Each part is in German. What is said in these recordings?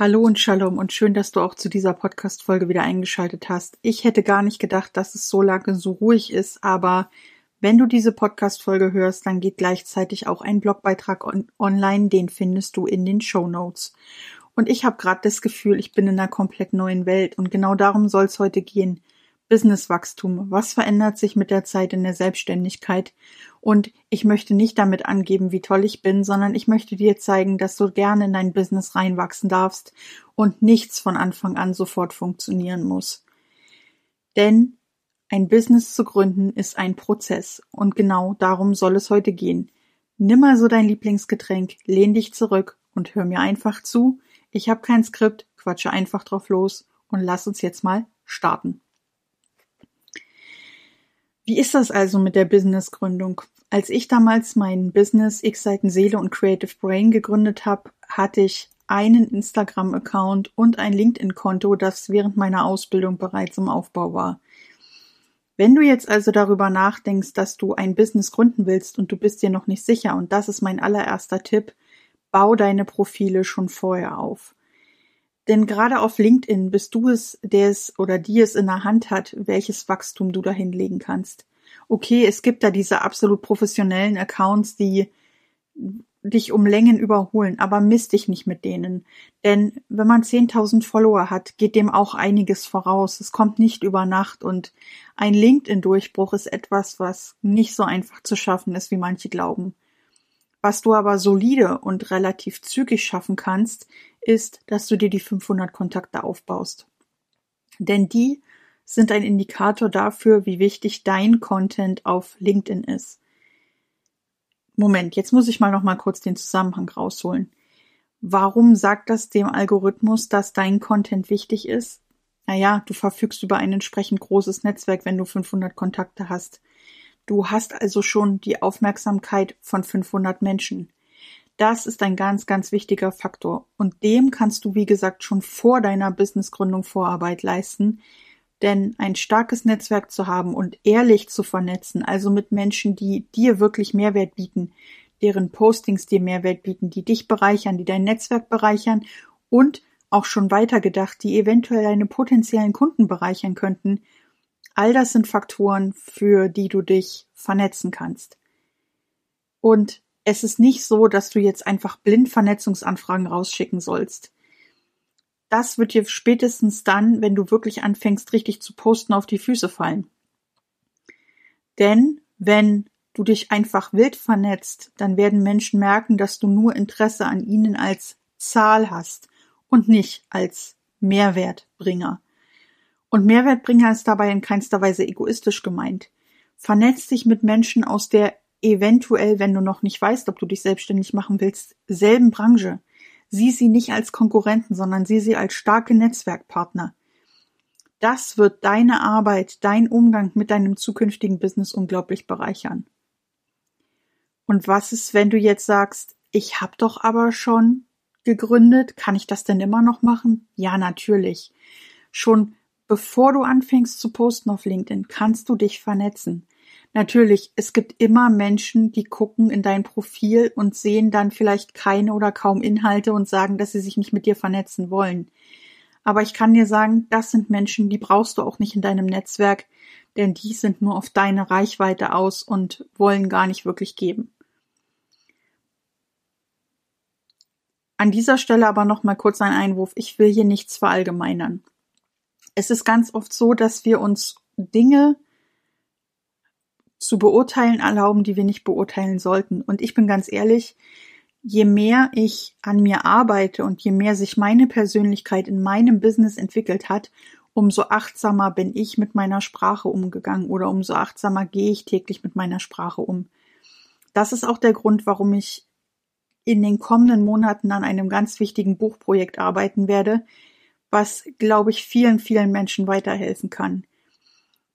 Hallo und Shalom und schön, dass du auch zu dieser Podcast-Folge wieder eingeschaltet hast. Ich hätte gar nicht gedacht, dass es so lange so ruhig ist, aber wenn du diese Podcast-Folge hörst, dann geht gleichzeitig auch ein Blogbeitrag on online, den findest du in den Show Notes. Und ich habe gerade das Gefühl, ich bin in einer komplett neuen Welt und genau darum soll es heute gehen. Businesswachstum. Was verändert sich mit der Zeit in der Selbstständigkeit? Und ich möchte nicht damit angeben, wie toll ich bin, sondern ich möchte dir zeigen, dass du gerne in dein Business reinwachsen darfst und nichts von Anfang an sofort funktionieren muss. Denn ein Business zu gründen ist ein Prozess und genau darum soll es heute gehen. Nimm also dein Lieblingsgetränk, lehn dich zurück und hör mir einfach zu. Ich habe kein Skript, quatsche einfach drauf los und lass uns jetzt mal starten. Wie ist das also mit der Businessgründung? Als ich damals mein Business X Seiten Seele und Creative Brain gegründet habe, hatte ich einen Instagram-Account und ein LinkedIn-Konto, das während meiner Ausbildung bereits im Aufbau war. Wenn du jetzt also darüber nachdenkst, dass du ein Business gründen willst und du bist dir noch nicht sicher, und das ist mein allererster Tipp, bau deine Profile schon vorher auf. Denn gerade auf LinkedIn bist du es, der es oder die es in der Hand hat, welches Wachstum du da hinlegen kannst. Okay, es gibt da diese absolut professionellen Accounts, die dich um Längen überholen, aber misst dich nicht mit denen. Denn wenn man 10.000 Follower hat, geht dem auch einiges voraus. Es kommt nicht über Nacht und ein LinkedIn-Durchbruch ist etwas, was nicht so einfach zu schaffen ist, wie manche glauben. Was du aber solide und relativ zügig schaffen kannst, ist, dass du dir die 500 Kontakte aufbaust. Denn die sind ein Indikator dafür, wie wichtig dein Content auf LinkedIn ist. Moment, jetzt muss ich mal noch mal kurz den Zusammenhang rausholen. Warum sagt das dem Algorithmus, dass dein Content wichtig ist? Naja, du verfügst über ein entsprechend großes Netzwerk, wenn du 500 Kontakte hast. Du hast also schon die Aufmerksamkeit von 500 Menschen. Das ist ein ganz, ganz wichtiger Faktor. Und dem kannst du, wie gesagt, schon vor deiner Businessgründung Vorarbeit leisten. Denn ein starkes Netzwerk zu haben und ehrlich zu vernetzen, also mit Menschen, die dir wirklich Mehrwert bieten, deren Postings dir Mehrwert bieten, die dich bereichern, die dein Netzwerk bereichern und auch schon weitergedacht, die eventuell deine potenziellen Kunden bereichern könnten, All das sind Faktoren, für die du dich vernetzen kannst. Und es ist nicht so, dass du jetzt einfach blind Vernetzungsanfragen rausschicken sollst. Das wird dir spätestens dann, wenn du wirklich anfängst, richtig zu posten, auf die Füße fallen. Denn wenn du dich einfach wild vernetzt, dann werden Menschen merken, dass du nur Interesse an ihnen als Zahl hast und nicht als Mehrwertbringer. Und Mehrwertbringer ist dabei in keinster Weise egoistisch gemeint. Vernetz dich mit Menschen aus der eventuell, wenn du noch nicht weißt, ob du dich selbstständig machen willst, selben Branche. Sieh sie nicht als Konkurrenten, sondern sieh sie als starke Netzwerkpartner. Das wird deine Arbeit, dein Umgang mit deinem zukünftigen Business unglaublich bereichern. Und was ist, wenn du jetzt sagst, ich habe doch aber schon gegründet, kann ich das denn immer noch machen? Ja, natürlich. Schon Bevor du anfängst zu posten auf LinkedIn, kannst du dich vernetzen. Natürlich, es gibt immer Menschen, die gucken in dein Profil und sehen dann vielleicht keine oder kaum Inhalte und sagen, dass sie sich nicht mit dir vernetzen wollen. Aber ich kann dir sagen, das sind Menschen, die brauchst du auch nicht in deinem Netzwerk, denn die sind nur auf deine Reichweite aus und wollen gar nicht wirklich geben. An dieser Stelle aber noch mal kurz ein Einwurf. Ich will hier nichts verallgemeinern es ist ganz oft so, dass wir uns Dinge zu beurteilen erlauben, die wir nicht beurteilen sollten. Und ich bin ganz ehrlich, je mehr ich an mir arbeite und je mehr sich meine Persönlichkeit in meinem Business entwickelt hat, umso achtsamer bin ich mit meiner Sprache umgegangen oder umso achtsamer gehe ich täglich mit meiner Sprache um. Das ist auch der Grund, warum ich in den kommenden Monaten an einem ganz wichtigen Buchprojekt arbeiten werde, was, glaube ich, vielen, vielen Menschen weiterhelfen kann.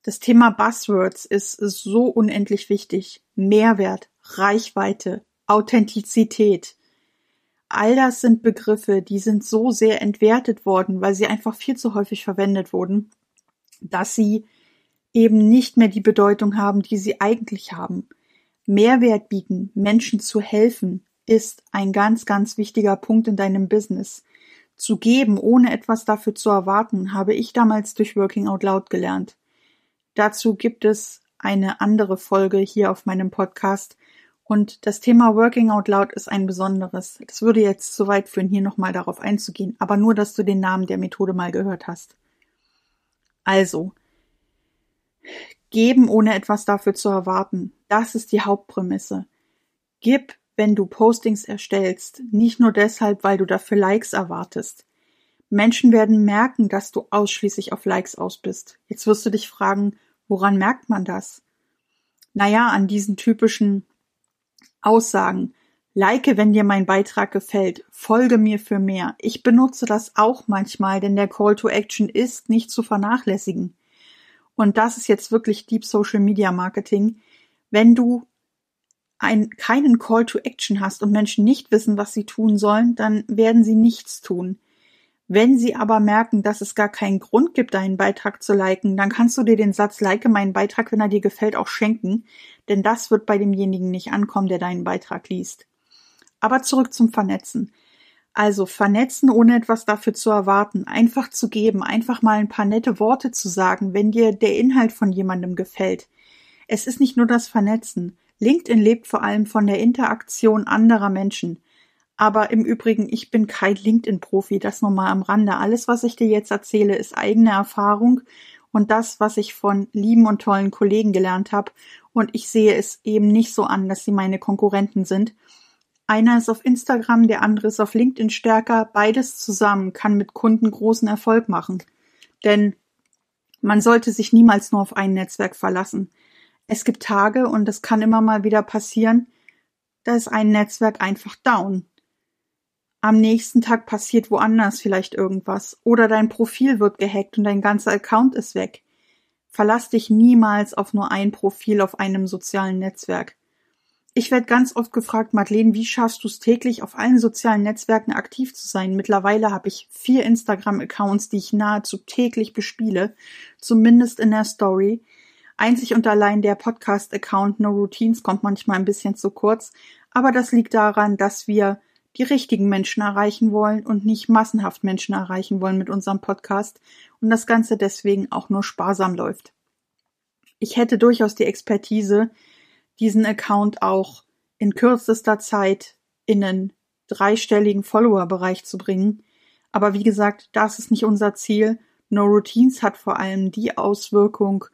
Das Thema Buzzwords ist so unendlich wichtig. Mehrwert, Reichweite, Authentizität. All das sind Begriffe, die sind so sehr entwertet worden, weil sie einfach viel zu häufig verwendet wurden, dass sie eben nicht mehr die Bedeutung haben, die sie eigentlich haben. Mehrwert bieten, Menschen zu helfen, ist ein ganz, ganz wichtiger Punkt in deinem Business. zu geben, ohne etwas dafür zu erwarten, habe ich damals durch Working Out Loud gelernt. Dazu gibt es eine andere Folge hier auf meinem Podcast. Und das Thema Working Out Loud ist ein besonderes. Das würde jetzt zu weit führen, hier nochmal darauf einzugehen, aber nur, dass du den Namen der Methode mal gehört hast. Also, geben ohne etwas dafür zu erwarten. Das ist die Hauptprämisse. Gib, wenn du Postings erstellst, nicht nur deshalb, weil du dafür Likes erwartest. Menschen werden merken, dass du ausschließlich auf Likes aus bist. Jetzt wirst du dich fragen, woran merkt man das? Naja, an diesen typischen Aussagen. Like, wenn dir mein Beitrag gefällt. Folge mir für mehr. Ich benutze das auch manchmal, denn der Call to Action ist nicht zu vernachlässigen. Und das ist jetzt wirklich Deep Social Media Marketing. Wenn du ein, keinen Call to Action hast und Menschen nicht wissen, was sie tun sollen, dann werden sie nichts tun. Wenn sie aber merken, dass es gar keinen Grund gibt, deinen Beitrag zu liken, dann kannst du dir den Satz like meinen Beitrag, wenn er dir gefällt, auch schenken, denn das wird bei demjenigen nicht ankommen, der deinen Beitrag liest. Aber zurück zum Vernetzen. Also vernetzen, ohne etwas dafür zu erwarten, einfach zu geben, einfach mal ein paar nette Worte zu sagen, wenn dir der Inhalt von jemandem gefällt. Es ist nicht nur das Vernetzen. LinkedIn lebt vor allem von der Interaktion anderer Menschen. Aber im Übrigen, ich bin kein LinkedIn-Profi, das nur mal am Rande. Alles, was ich dir jetzt erzähle, ist eigene Erfahrung und das, was ich von lieben und tollen Kollegen gelernt habe. Und ich sehe es eben nicht so an, dass sie meine Konkurrenten sind. Einer ist auf Instagram, der andere ist auf LinkedIn stärker. Beides zusammen kann mit Kunden großen Erfolg machen. Denn man sollte sich niemals nur auf ein Netzwerk verlassen. Es gibt Tage, und das kann immer mal wieder passieren, da ist ein Netzwerk einfach down. Am nächsten Tag passiert woanders vielleicht irgendwas oder dein Profil wird gehackt und dein ganzer Account ist weg. Verlass dich niemals auf nur ein Profil auf einem sozialen Netzwerk. Ich werde ganz oft gefragt, Madeleine, wie schaffst du es täglich auf allen sozialen Netzwerken aktiv zu sein? Mittlerweile habe ich vier Instagram-Accounts, die ich nahezu täglich bespiele, zumindest in der Story. Einzig und allein der Podcast-Account No Routines kommt manchmal ein bisschen zu kurz, aber das liegt daran, dass wir die richtigen Menschen erreichen wollen und nicht massenhaft Menschen erreichen wollen mit unserem Podcast und das Ganze deswegen auch nur sparsam läuft. Ich hätte durchaus die Expertise, diesen Account auch in kürzester Zeit in einen dreistelligen Follower-Bereich zu bringen. Aber wie gesagt, das ist nicht unser Ziel. No Routines hat vor allem die Auswirkung,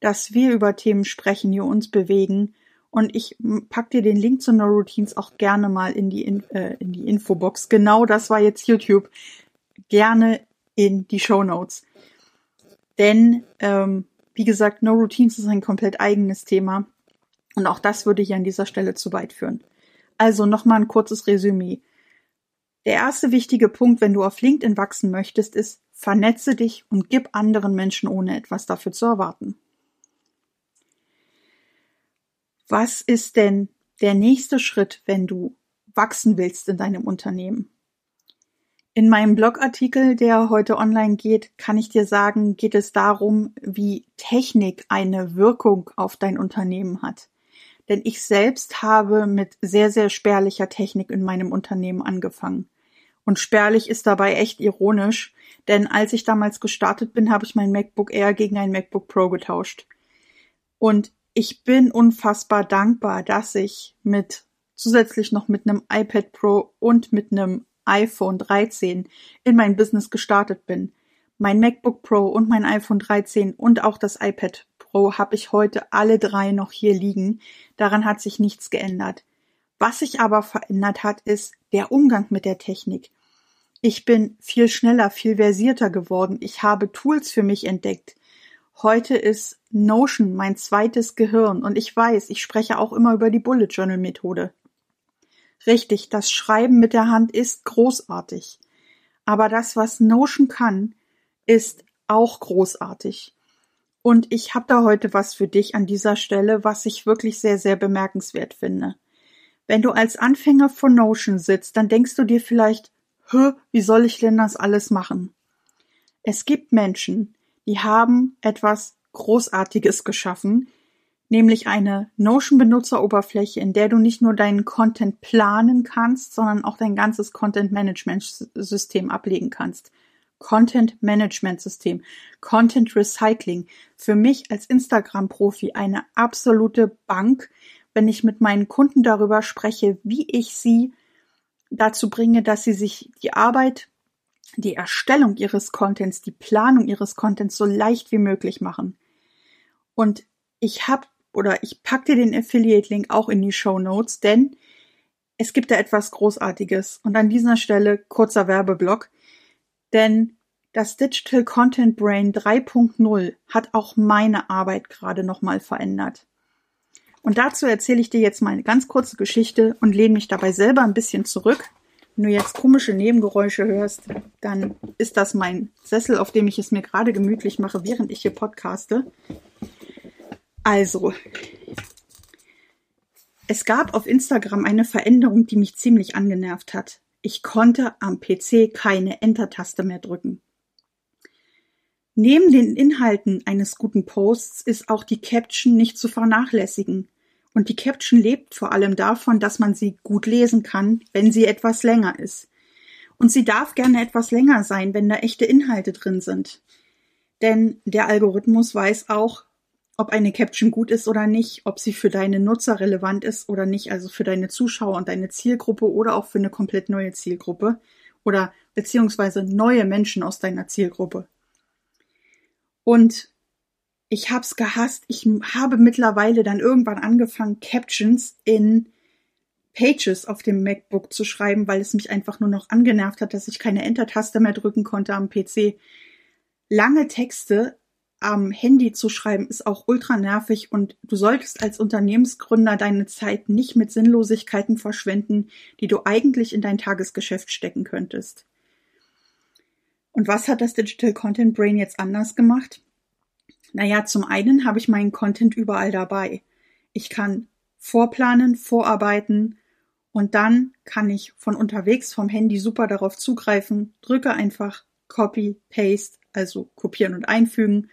dass wir über Themen sprechen, die uns bewegen. Und ich pack dir den Link zu No Routines auch gerne mal in die, in, äh, in die Infobox. Genau das war jetzt YouTube. Gerne in die Show Notes. Denn, ähm, wie gesagt, No Routines ist ein komplett eigenes Thema. Und auch das würde hier an dieser Stelle zu weit führen. Also nochmal ein kurzes Resümee. Der erste wichtige Punkt, wenn du auf LinkedIn wachsen möchtest, ist, vernetze dich und gib anderen Menschen ohne etwas dafür zu erwarten. Was ist denn der nächste Schritt, wenn du wachsen willst in deinem Unternehmen? In meinem Blogartikel, der heute online geht, kann ich dir sagen, geht es darum, wie Technik eine Wirkung auf dein Unternehmen hat. Denn ich selbst habe mit sehr, sehr spärlicher Technik in meinem Unternehmen angefangen. Und spärlich ist dabei echt ironisch, denn als ich damals gestartet bin, habe ich mein MacBook Air gegen ein MacBook Pro getauscht. Und ich bin unfassbar dankbar, dass ich mit zusätzlich noch mit einem iPad Pro und mit einem iPhone 13 in mein Business gestartet bin. Mein MacBook Pro und mein iPhone 13 und auch das iPad Pro habe ich heute alle drei noch hier liegen. Daran hat sich nichts geändert. Was sich aber verändert hat, ist der Umgang mit der Technik. Ich bin viel schneller, viel versierter geworden. Ich habe Tools für mich entdeckt. Heute ist Notion mein zweites Gehirn und ich weiß, ich spreche auch immer über die Bullet Journal Methode. Richtig, das Schreiben mit der Hand ist großartig. Aber das, was Notion kann, ist auch großartig. Und ich habe da heute was für dich an dieser Stelle, was ich wirklich sehr, sehr bemerkenswert finde. Wenn du als Anfänger von Notion sitzt, dann denkst du dir vielleicht, Hö, wie soll ich denn das alles machen? Es gibt Menschen, die haben etwas Großartiges geschaffen, nämlich eine Notion-Benutzeroberfläche, in der du nicht nur deinen Content planen kannst, sondern auch dein ganzes Content-Management-System ablegen kannst. Content-Management-System, Content-Recycling. Für mich als Instagram-Profi eine absolute Bank, wenn ich mit meinen Kunden darüber spreche, wie ich sie dazu bringe, dass sie sich die Arbeit, die Erstellung ihres Contents, die Planung ihres Contents so leicht wie möglich machen. Und ich habe oder ich pack dir den Affiliate-Link auch in die Show Notes, denn es gibt da etwas Großartiges. Und an dieser Stelle kurzer Werbeblock, denn das Digital Content Brain 3.0 hat auch meine Arbeit gerade nochmal verändert. Und dazu erzähle ich dir jetzt mal eine ganz kurze Geschichte und lehne mich dabei selber ein bisschen zurück. Wenn du jetzt komische Nebengeräusche hörst, dann ist das mein Sessel, auf dem ich es mir gerade gemütlich mache, während ich hier podcaste. Also, es gab auf Instagram eine Veränderung, die mich ziemlich angenervt hat. Ich konnte am PC keine Enter-Taste mehr drücken. Neben den Inhalten eines guten Posts ist auch die Caption nicht zu vernachlässigen. Und die Caption lebt vor allem davon, dass man sie gut lesen kann, wenn sie etwas länger ist. Und sie darf gerne etwas länger sein, wenn da echte Inhalte drin sind. Denn der Algorithmus weiß auch, ob eine Caption gut ist oder nicht, ob sie für deine Nutzer relevant ist oder nicht, also für deine Zuschauer und deine Zielgruppe oder auch für eine komplett neue Zielgruppe oder beziehungsweise neue Menschen aus deiner Zielgruppe. Und ich hab's gehasst. Ich habe mittlerweile dann irgendwann angefangen, Captions in Pages auf dem MacBook zu schreiben, weil es mich einfach nur noch angenervt hat, dass ich keine Enter-Taste mehr drücken konnte am PC. Lange Texte am Handy zu schreiben ist auch ultra nervig und du solltest als Unternehmensgründer deine Zeit nicht mit Sinnlosigkeiten verschwenden, die du eigentlich in dein Tagesgeschäft stecken könntest. Und was hat das Digital Content Brain jetzt anders gemacht? Naja, zum einen habe ich meinen Content überall dabei. Ich kann vorplanen, vorarbeiten und dann kann ich von unterwegs vom Handy super darauf zugreifen, drücke einfach Copy, Paste, also kopieren und einfügen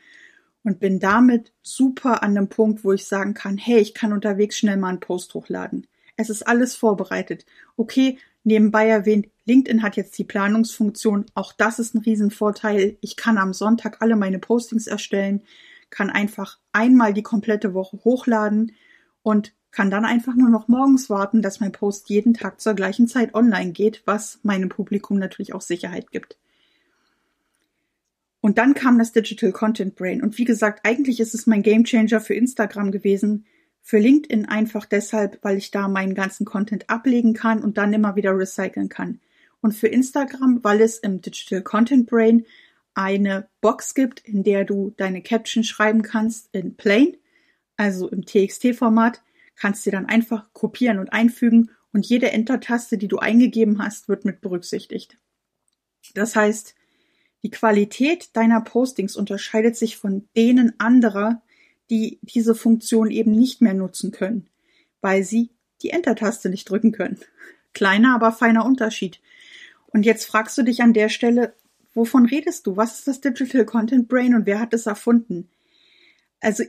und bin damit super an dem Punkt, wo ich sagen kann, hey, ich kann unterwegs schnell mal einen Post hochladen. Es ist alles vorbereitet. Okay, nebenbei erwähnt, LinkedIn hat jetzt die Planungsfunktion. Auch das ist ein Riesenvorteil. Ich kann am Sonntag alle meine Postings erstellen, kann einfach einmal die komplette Woche hochladen und kann dann einfach nur noch morgens warten, dass mein Post jeden Tag zur gleichen Zeit online geht, was meinem Publikum natürlich auch Sicherheit gibt. Und dann kam das Digital Content Brain. Und wie gesagt, eigentlich ist es mein Gamechanger für Instagram gewesen. Für LinkedIn einfach deshalb, weil ich da meinen ganzen Content ablegen kann und dann immer wieder recyceln kann. Und für Instagram, weil es im Digital Content Brain eine Box gibt, in der du deine Caption schreiben kannst in Plain, also im TXT-Format, kannst du dann einfach kopieren und einfügen und jede Enter-Taste, die du eingegeben hast, wird mit berücksichtigt. Das heißt, die Qualität deiner Postings unterscheidet sich von denen anderer, die diese Funktion eben nicht mehr nutzen können, weil sie die Enter-Taste nicht drücken können. Kleiner, aber feiner Unterschied. Und jetzt fragst du dich an der Stelle, wovon redest du? Was ist das Digital Content Brain und wer hat es erfunden? Also,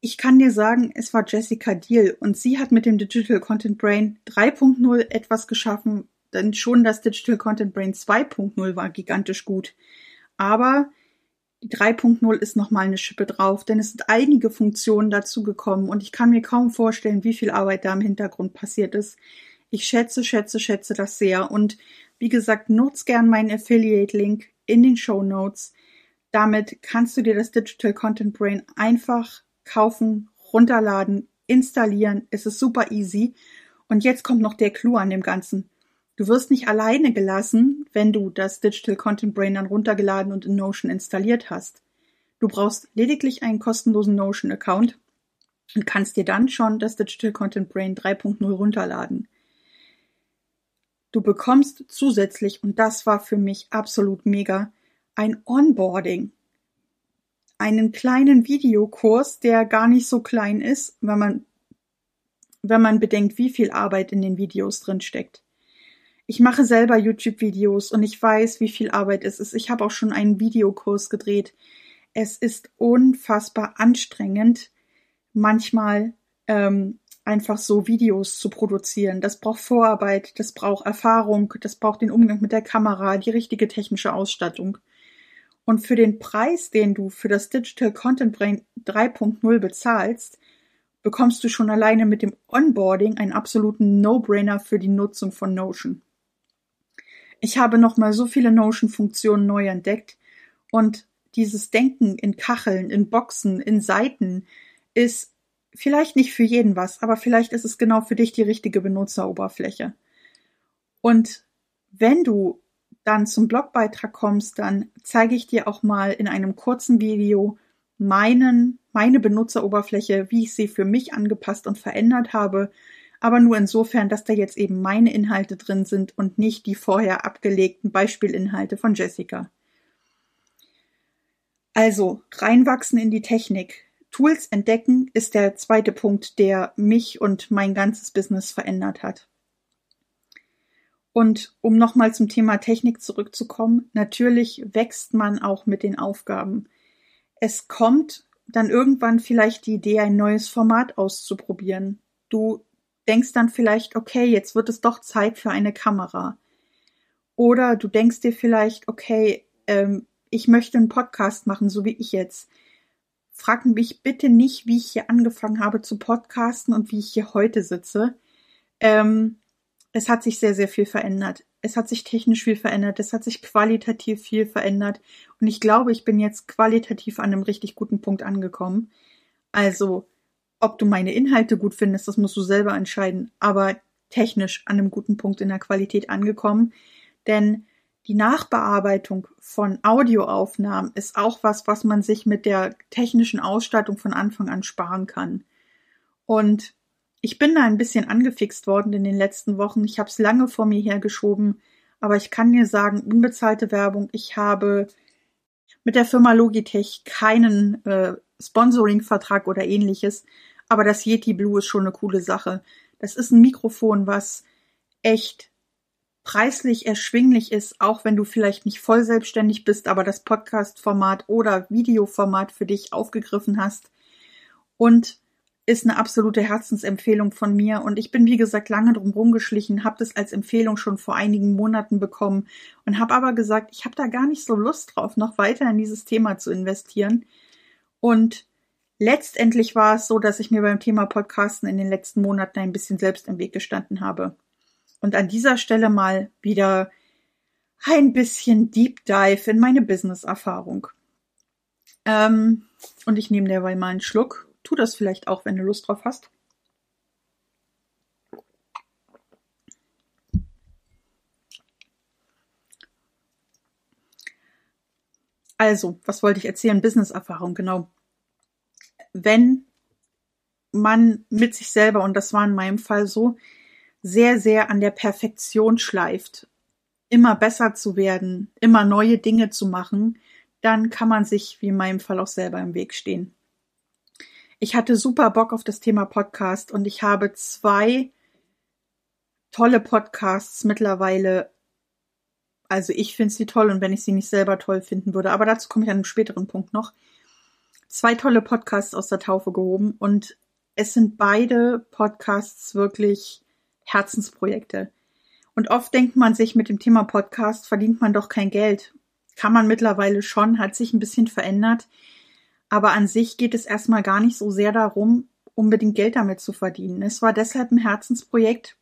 ich kann dir sagen, es war Jessica Deal und sie hat mit dem Digital Content Brain 3.0 etwas geschaffen, denn schon das Digital Content Brain 2.0 war gigantisch gut. Aber die 3.0 ist nochmal eine Schippe drauf, denn es sind einige Funktionen dazugekommen und ich kann mir kaum vorstellen, wie viel Arbeit da im Hintergrund passiert ist. Ich schätze, schätze, schätze das sehr und wie gesagt, nutz gern meinen Affiliate-Link in den Show Notes. Damit kannst du dir das Digital Content Brain einfach kaufen, runterladen, installieren. Es ist super easy. Und jetzt kommt noch der Clou an dem Ganzen. Du wirst nicht alleine gelassen, wenn du das Digital Content Brain dann runtergeladen und in Notion installiert hast. Du brauchst lediglich einen kostenlosen Notion Account und kannst dir dann schon das Digital Content Brain 3.0 runterladen. Du bekommst zusätzlich, und das war für mich absolut mega, ein Onboarding. Einen kleinen Videokurs, der gar nicht so klein ist, wenn man, wenn man bedenkt, wie viel Arbeit in den Videos drin steckt. Ich mache selber YouTube-Videos und ich weiß, wie viel Arbeit es ist. Ich habe auch schon einen Videokurs gedreht. Es ist unfassbar anstrengend, manchmal ähm, einfach so Videos zu produzieren. Das braucht Vorarbeit, das braucht Erfahrung, das braucht den Umgang mit der Kamera, die richtige technische Ausstattung. Und für den Preis, den du für das Digital Content Brain 3.0 bezahlst, bekommst du schon alleine mit dem Onboarding einen absoluten No-Brainer für die Nutzung von Notion. Ich habe nochmal so viele Notion-Funktionen neu entdeckt und dieses Denken in Kacheln, in Boxen, in Seiten ist vielleicht nicht für jeden was, aber vielleicht ist es genau für dich die richtige Benutzeroberfläche. Und wenn du dann zum Blogbeitrag kommst, dann zeige ich dir auch mal in einem kurzen Video meinen, meine Benutzeroberfläche, wie ich sie für mich angepasst und verändert habe, aber nur insofern, dass da jetzt eben meine Inhalte drin sind und nicht die vorher abgelegten Beispielinhalte von Jessica. Also reinwachsen in die Technik. Tools entdecken ist der zweite Punkt, der mich und mein ganzes Business verändert hat. Und um nochmal zum Thema Technik zurückzukommen, natürlich wächst man auch mit den Aufgaben. Es kommt dann irgendwann vielleicht die Idee, ein neues Format auszuprobieren. Du denkst dann vielleicht, okay, jetzt wird es doch Zeit für eine Kamera. Oder du denkst dir vielleicht, okay, ähm, ich möchte einen Podcast machen, so wie ich jetzt. Frag mich bitte nicht, wie ich hier angefangen habe zu podcasten und wie ich hier heute sitze. Ähm, es hat sich sehr, sehr viel verändert. Es hat sich technisch viel verändert. Es hat sich qualitativ viel verändert. Und ich glaube, ich bin jetzt qualitativ an einem richtig guten Punkt angekommen. Also, ob du meine Inhalte gut findest, das musst du selber entscheiden. Aber technisch an einem guten Punkt in der Qualität angekommen. Denn die Nachbearbeitung von Audioaufnahmen ist auch was, was man sich mit der technischen Ausstattung von Anfang an sparen kann. Und ich bin da ein bisschen angefixt worden in den letzten Wochen. Ich habe es lange vor mir hergeschoben, aber ich kann dir sagen, unbezahlte Werbung. Ich habe mit der Firma Logitech keinen äh, Sponsoring-Vertrag oder ähnliches, aber das Yeti Blue ist schon eine coole Sache. Das ist ein Mikrofon, was echt preislich erschwinglich ist, auch wenn du vielleicht nicht voll selbstständig bist, aber das Podcast-Format oder Videoformat für dich aufgegriffen hast. Und ist eine absolute Herzensempfehlung von mir und ich bin wie gesagt lange drum rumgeschlichen, habe das als Empfehlung schon vor einigen Monaten bekommen und habe aber gesagt, ich habe da gar nicht so Lust drauf, noch weiter in dieses Thema zu investieren. Und letztendlich war es so, dass ich mir beim Thema Podcasten in den letzten Monaten ein bisschen selbst im Weg gestanden habe. Und an dieser Stelle mal wieder ein bisschen Deep Dive in meine Business-Erfahrung. Ähm, und ich nehme derweil mal einen Schluck Tu das vielleicht auch, wenn du Lust drauf hast. Also, was wollte ich erzählen? Business-Erfahrung, genau. Wenn man mit sich selber, und das war in meinem Fall so, sehr, sehr an der Perfektion schleift, immer besser zu werden, immer neue Dinge zu machen, dann kann man sich, wie in meinem Fall, auch selber im Weg stehen. Ich hatte super Bock auf das Thema Podcast und ich habe zwei tolle Podcasts mittlerweile. Also ich finde sie toll und wenn ich sie nicht selber toll finden würde, aber dazu komme ich an einem späteren Punkt noch. Zwei tolle Podcasts aus der Taufe gehoben und es sind beide Podcasts wirklich Herzensprojekte. Und oft denkt man sich, mit dem Thema Podcast verdient man doch kein Geld. Kann man mittlerweile schon, hat sich ein bisschen verändert. Aber an sich geht es erstmal gar nicht so sehr darum, unbedingt Geld damit zu verdienen. Es war deshalb ein Herzensprojekt,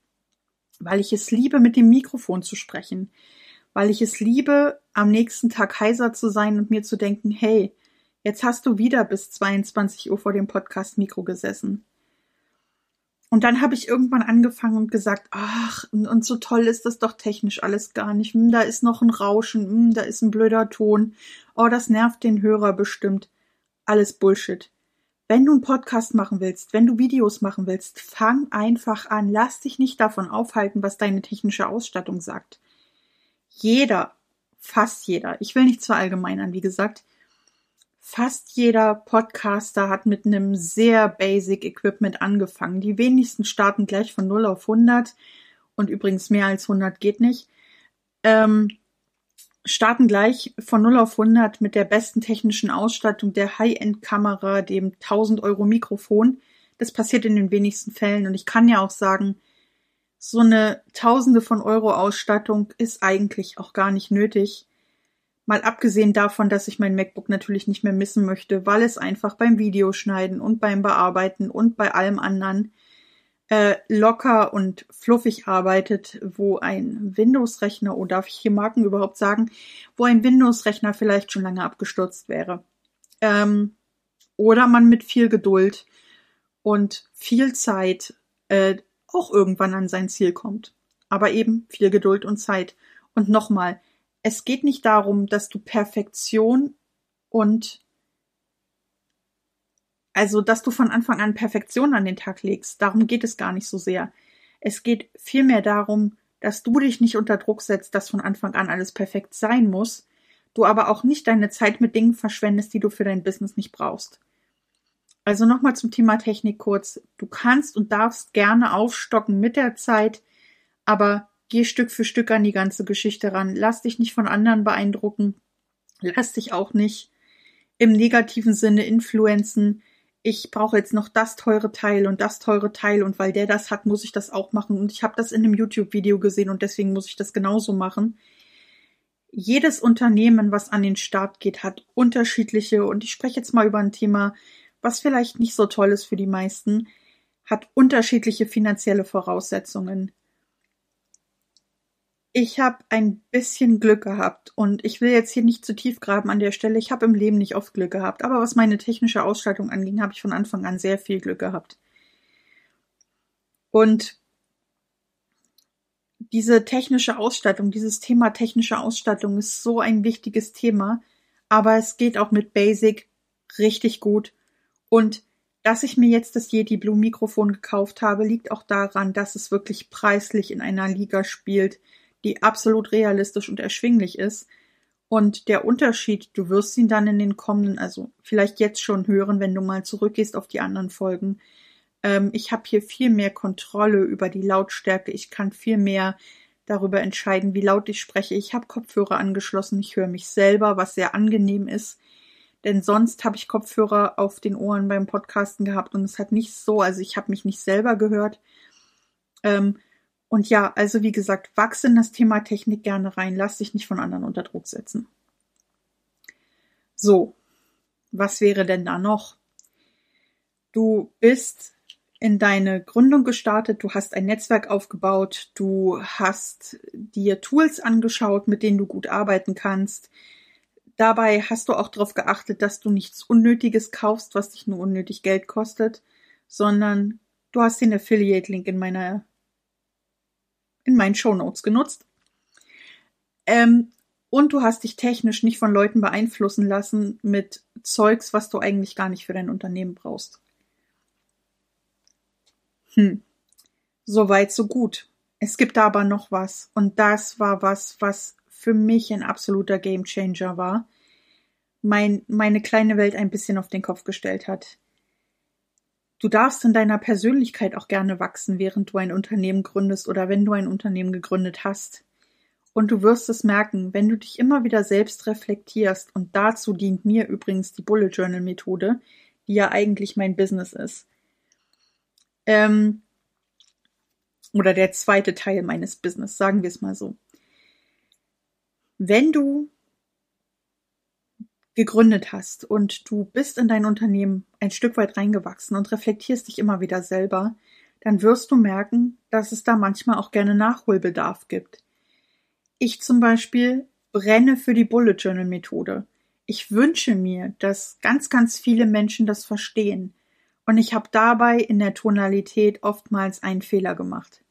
weil ich es liebe, mit dem Mikrofon zu sprechen, weil ich es liebe, am nächsten Tag heiser zu sein und mir zu denken, hey, jetzt hast du wieder bis 22 Uhr vor dem Podcast-Mikro gesessen. Und dann habe ich irgendwann angefangen und gesagt, ach, und, so toll ist das doch technisch alles gar nicht. Hm, da ist noch ein Rauschen, hm, da ist ein blöder Ton. Oh, das nervt den Hörer bestimmt alles Bullshit. Wenn du einen Podcast machen willst, wenn du Videos machen willst, fang einfach an. Lass dich nicht davon aufhalten, was deine technische Ausstattung sagt. Jeder, fast jeder, ich will nicht zu allgemeinern, wie gesagt, fast jeder Podcaster hat mit einem sehr basic Equipment angefangen. Die wenigsten starten gleich von 0 auf 100 und übrigens mehr als 100 geht nicht. Ähm, starten gleich von 0 auf 100 mit der besten technischen Ausstattung, der High-End-Kamera, dem 1000 Euro Mikrofon. Das passiert in den wenigsten Fällen und ich kann ja auch sagen, so eine Tausende von Euro Ausstattung ist eigentlich auch gar nicht nötig. Mal abgesehen davon, dass ich mein MacBook natürlich nicht mehr missen möchte, weil es einfach beim Videoschneiden und beim Bearbeiten und bei allem anderen äh, locker und fluffig arbeitet, wo ein Windows-Rechner, oder oh, darf ich hier Marken überhaupt sagen, wo ein Windows-Rechner vielleicht schon lange abgestürzt wäre. Ähm, oder man mit viel Geduld und viel Zeit äh, auch irgendwann an sein Ziel kommt. Aber eben viel Geduld und Zeit. Und nochmal, es geht nicht darum, dass du Perfektion und also, dass du von Anfang an Perfektion an den Tag legst. Darum geht es gar nicht so sehr. Es geht vielmehr darum, dass du dich nicht unter Druck setzt, dass von Anfang an alles perfekt sein muss, du aber auch nicht deine Zeit mit Dingen verschwendest, die du für dein Business nicht brauchst. Also nochmal zum Thema Technik kurz. Du kannst und darfst gerne aufstocken mit der Zeit, aber geh Stück für Stück an die ganze Geschichte ran. Lass dich nicht von anderen beeindrucken. Lass dich auch nicht im negativen Sinne influenzen ich brauche jetzt noch das teure Teil und das teure Teil und weil der das hat, muss ich das auch machen und ich habe das in einem YouTube-Video gesehen und deswegen muss ich das genauso machen. Jedes Unternehmen, was an den Start geht, hat unterschiedliche und ich spreche jetzt mal über ein Thema, was vielleicht nicht so toll ist für die meisten, hat unterschiedliche finanzielle Voraussetzungen ich habe ein bisschen Glück gehabt und ich will jetzt hier nicht zu tief graben an der Stelle. Ich habe im Leben nicht oft Glück gehabt, aber was meine technische Ausstattung anging, habe ich von Anfang an sehr viel Glück gehabt. Und diese technische Ausstattung, dieses Thema technische Ausstattung ist so ein wichtiges Thema, aber es geht auch mit Basic richtig gut. Und dass ich mir jetzt das Yeti Blue Mikrofon gekauft habe, liegt auch daran, dass es wirklich preislich in einer Liga spielt, die absolut realistisch und erschwinglich ist. Und der Unterschied, du wirst ihn dann in den kommenden, also vielleicht jetzt schon hören, wenn du mal zurückgehst auf die anderen Folgen. Ähm, ich habe hier viel mehr Kontrolle über die Lautstärke. Ich kann viel mehr darüber entscheiden, wie laut ich spreche. Ich habe Kopfhörer angeschlossen. Ich höre mich selber, was sehr angenehm ist. Denn sonst habe ich Kopfhörer auf den Ohren beim Podcasten gehabt und es hat nicht so, also ich habe mich nicht selber gehört. Ähm, und ja, also wie gesagt, wachse in das Thema Technik gerne rein, lass dich nicht von anderen unter Druck setzen. So, was wäre denn da noch? Du bist in deine Gründung gestartet, du hast ein Netzwerk aufgebaut, du hast dir Tools angeschaut, mit denen du gut arbeiten kannst. Dabei hast du auch darauf geachtet, dass du nichts Unnötiges kaufst, was dich nur unnötig Geld kostet, sondern du hast den Affiliate-Link in meiner in meinen Shownotes genutzt. Ähm, und du hast dich technisch nicht von Leuten beeinflussen lassen mit Zeugs, was du eigentlich gar nicht für dein Unternehmen brauchst. Hm. Soweit, so gut. Es gibt da aber noch was. Und das war was, was für mich ein absoluter Gamechanger war. Mein, meine kleine Welt ein bisschen auf den Kopf gestellt hat. Du darfst in deiner Persönlichkeit auch gerne wachsen, während du ein Unternehmen gründest oder wenn du ein Unternehmen gegründet hast. Und du wirst es merken, wenn du dich immer wieder selbst reflektierst, und dazu dient mir übrigens die Bullet Journal Methode, die ja eigentlich mein Business ist. Ähm, oder der zweite Teil meines Business, sagen wir es mal so. Wenn du gegründet hast und du bist in dein Unternehmen ein Stück weit reingewachsen und reflektierst dich immer wieder selber, dann wirst du merken, dass es da manchmal auch gerne Nachholbedarf gibt. Ich zum Beispiel brenne für die Bullet Journal Methode. Ich wünsche mir, dass ganz, ganz viele Menschen das verstehen. Und ich habe dabei in der Tonalität oftmals einen Fehler gemacht.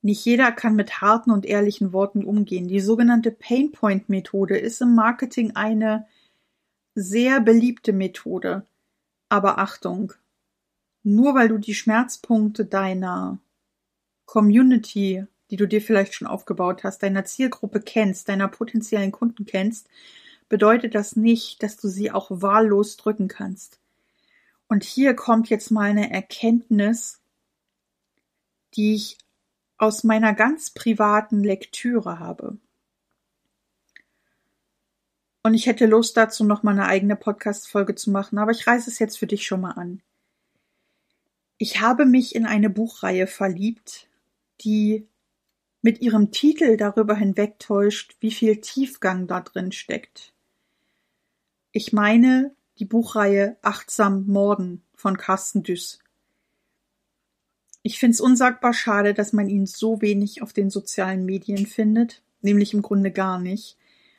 Nicht jeder kann mit harten und ehrlichen Worten umgehen. Die sogenannte Painpoint-Methode ist im Marketing eine sehr beliebte Methode. Aber Achtung, nur weil du die Schmerzpunkte deiner Community, die du dir vielleicht schon aufgebaut hast, deiner Zielgruppe kennst, deiner potenziellen Kunden kennst, bedeutet das nicht, dass du sie auch wahllos drücken kannst. Und hier kommt jetzt mal eine Erkenntnis, die ich aus meiner ganz privaten Lektüre habe. Und ich hätte Lust dazu, noch mal eine eigene Podcast-Folge zu machen, aber ich reiße es jetzt für dich schon mal an. Ich habe mich in eine Buchreihe verliebt, die mit ihrem Titel darüber hinwegtäuscht, wie viel Tiefgang da drin steckt. Ich meine die Buchreihe Achtsam Morden von Carsten Düss. Ich finde es unsagbar schade, dass man ihn so wenig auf den sozialen Medien findet, nämlich im Grunde gar nicht.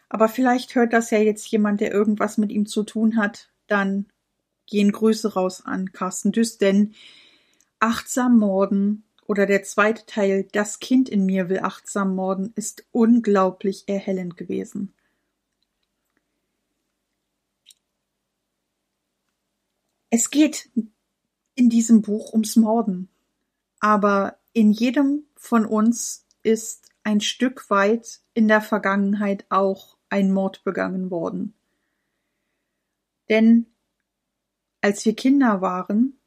Aber vielleicht hört das ja jetzt jemand, der irgendwas mit ihm zu tun hat, dann gehen Grüße raus an Carsten Düss, denn Achtsam Morden oder der zweite Teil Das Kind in mir will achtsam morden ist unglaublich erhellend gewesen. Es geht in diesem Buch ums Morden, aber in jedem von uns ist ein Stück weit in der Vergangenheit auch ein Mord begangen worden. Denn als wir Kinder waren,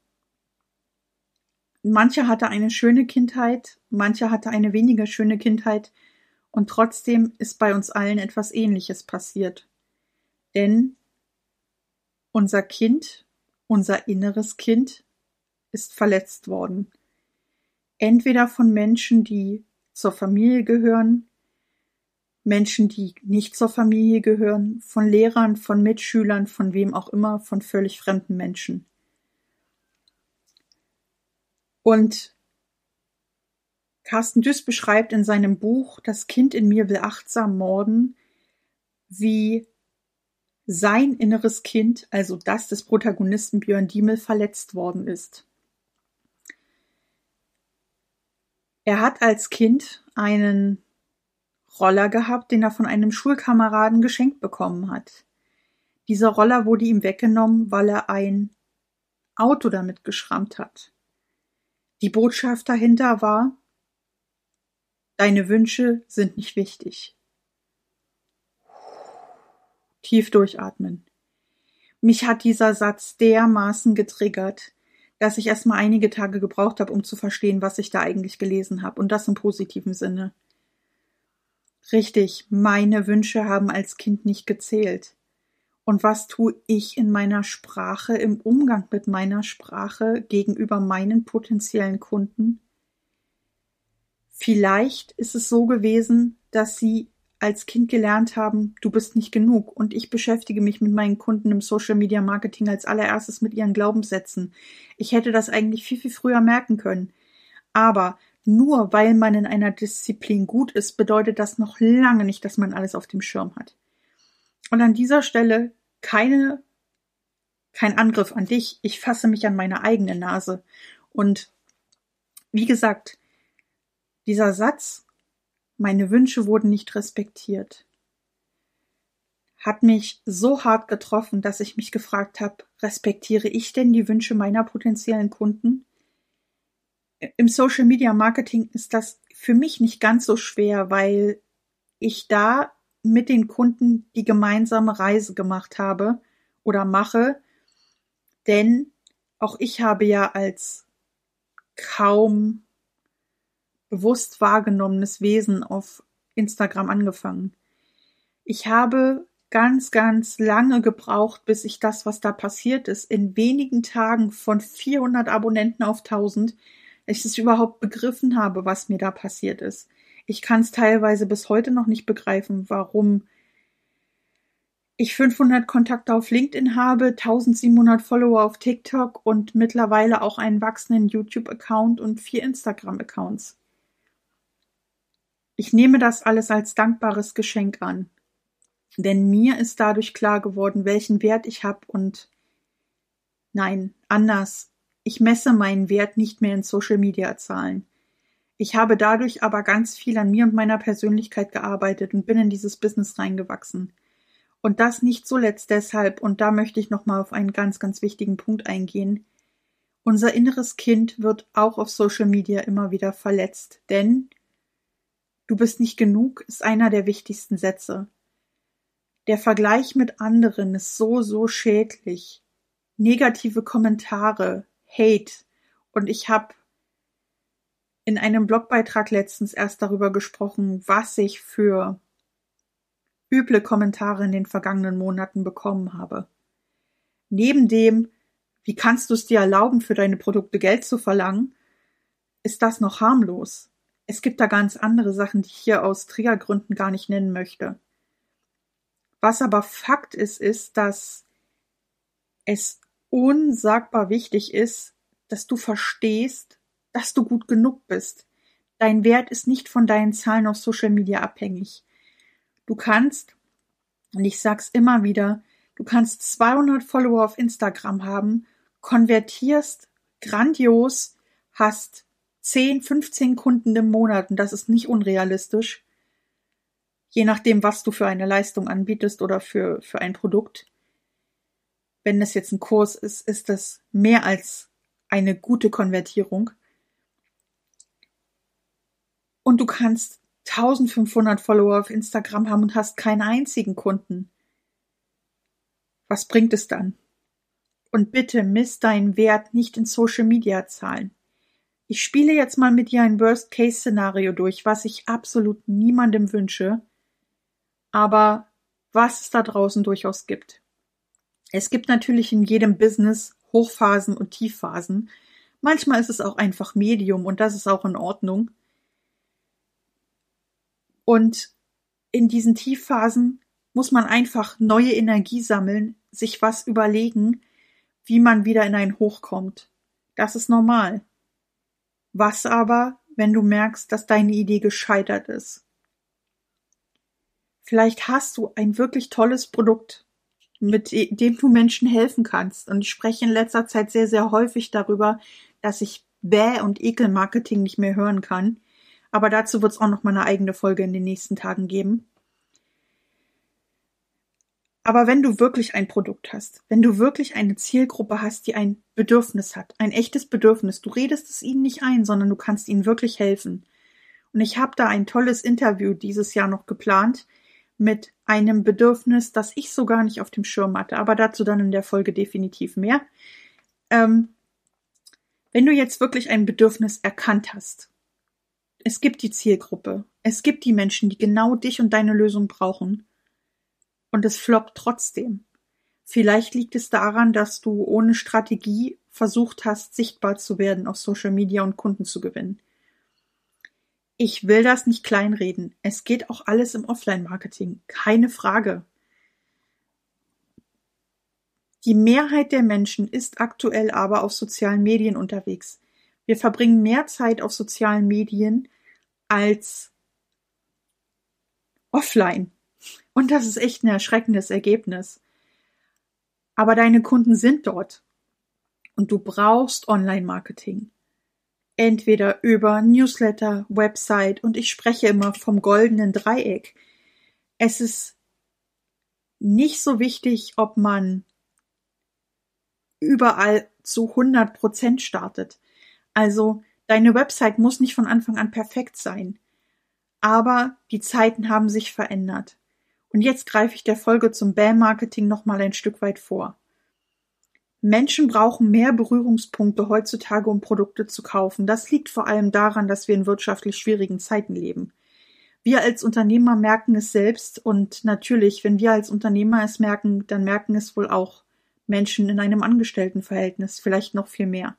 mancher hatte eine schöne Kindheit, mancher hatte eine weniger schöne Kindheit, und trotzdem ist bei uns allen etwas Ähnliches passiert. Denn unser Kind, unser inneres Kind, ist verletzt worden. Entweder von Menschen, die zur Familie gehören, Menschen, die nicht zur Familie gehören, von Lehrern, von Mitschülern, von wem auch immer, von völlig fremden Menschen. Und Carsten Düss beschreibt in seinem Buch Das Kind in mir will achtsam morden, wie sein inneres Kind, also das des Protagonisten Björn Diemel, verletzt worden ist. Er hat als Kind einen Roller gehabt, den er von einem Schulkameraden geschenkt bekommen hat. Dieser Roller wurde ihm weggenommen, weil er ein Auto damit geschrammt hat. Die Botschaft dahinter war, deine Wünsche sind nicht wichtig. Tief durchatmen. Mich hat dieser Satz dermaßen getriggert, dass ich erstmal einige Tage gebraucht habe, um zu verstehen, was ich da eigentlich gelesen habe, und das im positiven Sinne. Richtig, meine Wünsche haben als Kind nicht gezählt. Und was tue ich in meiner Sprache, im Umgang mit meiner Sprache gegenüber meinen potenziellen Kunden? Vielleicht ist es so gewesen, dass sie als Kind gelernt haben, du bist nicht genug und ich beschäftige mich mit meinen Kunden im Social Media Marketing als allererstes mit ihren Glaubenssätzen. Ich hätte das eigentlich viel, viel früher merken können. Aber nur weil man in einer Disziplin gut ist, bedeutet das noch lange nicht, dass man alles auf dem Schirm hat. Und an dieser Stelle keine, kein Angriff an dich. Ich fasse mich an meine eigene Nase. Und wie gesagt, dieser Satz, meine Wünsche wurden nicht respektiert, hat mich so hart getroffen, dass ich mich gefragt habe, respektiere ich denn die Wünsche meiner potenziellen Kunden? Im Social Media Marketing ist das für mich nicht ganz so schwer, weil ich da mit den Kunden die gemeinsame Reise gemacht habe oder mache, denn auch ich habe ja als kaum bewusst wahrgenommenes Wesen auf Instagram angefangen. Ich habe ganz, ganz lange gebraucht, bis ich das, was da passiert ist, in wenigen Tagen von 400 Abonnenten auf 1000, ich es überhaupt begriffen habe, was mir da passiert ist. Ich kann es teilweise bis heute noch nicht begreifen, warum ich 500 Kontakte auf LinkedIn habe, 1700 Follower auf TikTok und mittlerweile auch einen wachsenden YouTube-Account und vier Instagram-Accounts. Ich nehme das alles als dankbares Geschenk an, denn mir ist dadurch klar geworden, welchen Wert ich habe und nein, anders. Ich messe meinen Wert nicht mehr in Social-Media-Zahlen. Ich habe dadurch aber ganz viel an mir und meiner Persönlichkeit gearbeitet und bin in dieses Business reingewachsen. Und das nicht zuletzt deshalb, und da möchte ich nochmal auf einen ganz, ganz wichtigen Punkt eingehen. Unser inneres Kind wird auch auf Social Media immer wieder verletzt, denn du bist nicht genug ist einer der wichtigsten Sätze. Der Vergleich mit anderen ist so, so schädlich. Negative Kommentare, Hate. Und ich habe in einem Blogbeitrag letztens erst darüber gesprochen, was ich für üble Kommentare in den vergangenen Monaten bekommen habe. Neben dem, wie kannst du es dir erlauben, für deine Produkte Geld zu verlangen, ist das noch harmlos. Es gibt da ganz andere Sachen, die ich hier aus Triggergründen gar nicht nennen möchte. Was aber Fakt ist, ist, dass es unsagbar wichtig ist, dass du verstehst, dass du gut genug bist. Dein Wert ist nicht von deinen Zahlen auf Social Media abhängig. Du kannst, und ich sag's immer wieder, du kannst 200 Follower auf Instagram haben, konvertierst grandios, hast 10, 15 Kunden im Monat und das ist nicht unrealistisch. Je nachdem, was du für eine Leistung anbietest oder für, für ein Produkt. Wenn es jetzt ein Kurs ist, ist das mehr als eine gute Konvertierung. Und du kannst 1500 Follower auf Instagram haben und hast keinen einzigen Kunden. Was bringt es dann? Und bitte misst deinen Wert nicht in Social Media Zahlen. Ich spiele jetzt mal mit dir ein Worst-Case-Szenario durch, was ich absolut niemandem wünsche, aber was es da draußen durchaus gibt. Es gibt natürlich in jedem Business Hochphasen und Tiefphasen. Manchmal ist es auch einfach Medium und das ist auch in Ordnung. Und in diesen Tiefphasen muss man einfach neue Energie sammeln, sich was überlegen, wie man wieder in ein Hoch kommt. Das ist normal. Was aber, wenn du merkst, dass deine Idee gescheitert ist? Vielleicht hast du ein wirklich tolles Produkt, mit dem du Menschen helfen kannst. Und ich spreche in letzter Zeit sehr, sehr häufig darüber, dass ich Bäh- und Ekelmarketing nicht mehr hören kann. Aber dazu wird es auch noch mal eine eigene Folge in den nächsten Tagen geben. Aber wenn du wirklich ein Produkt hast, wenn du wirklich eine Zielgruppe hast, die ein Bedürfnis hat, ein echtes Bedürfnis, du redest es ihnen nicht ein, sondern du kannst ihnen wirklich helfen. Und ich habe da ein tolles Interview dieses Jahr noch geplant mit einem Bedürfnis, das ich so gar nicht auf dem Schirm hatte, aber dazu dann in der Folge definitiv mehr. Ähm, wenn du jetzt wirklich ein Bedürfnis erkannt hast, es gibt die Zielgruppe, es gibt die Menschen, die genau dich und deine Lösung brauchen, und es floppt trotzdem. Vielleicht liegt es daran, dass du ohne Strategie versucht hast, sichtbar zu werden auf Social Media und Kunden zu gewinnen. Ich will das nicht kleinreden. Es geht auch alles im Offline-Marketing. Keine Frage. Die Mehrheit der Menschen ist aktuell aber auf sozialen Medien unterwegs. Wir verbringen mehr Zeit auf sozialen Medien als offline. Und das ist echt ein erschreckendes Ergebnis. Aber deine Kunden sind dort. Und du brauchst Online-Marketing. Entweder über Newsletter, Website und ich spreche immer vom goldenen Dreieck. Es ist nicht so wichtig, ob man überall zu 100 Prozent startet. Also deine Website muss nicht von Anfang an perfekt sein. Aber die Zeiten haben sich verändert. Und jetzt greife ich der Folge zum BAM-Marketing nochmal ein Stück weit vor. Menschen brauchen mehr Berührungspunkte heutzutage, um Produkte zu kaufen. Das liegt vor allem daran, dass wir in wirtschaftlich schwierigen Zeiten leben. Wir als Unternehmer merken es selbst und natürlich, wenn wir als Unternehmer es merken, dann merken es wohl auch Menschen in einem Angestelltenverhältnis, vielleicht noch viel mehr.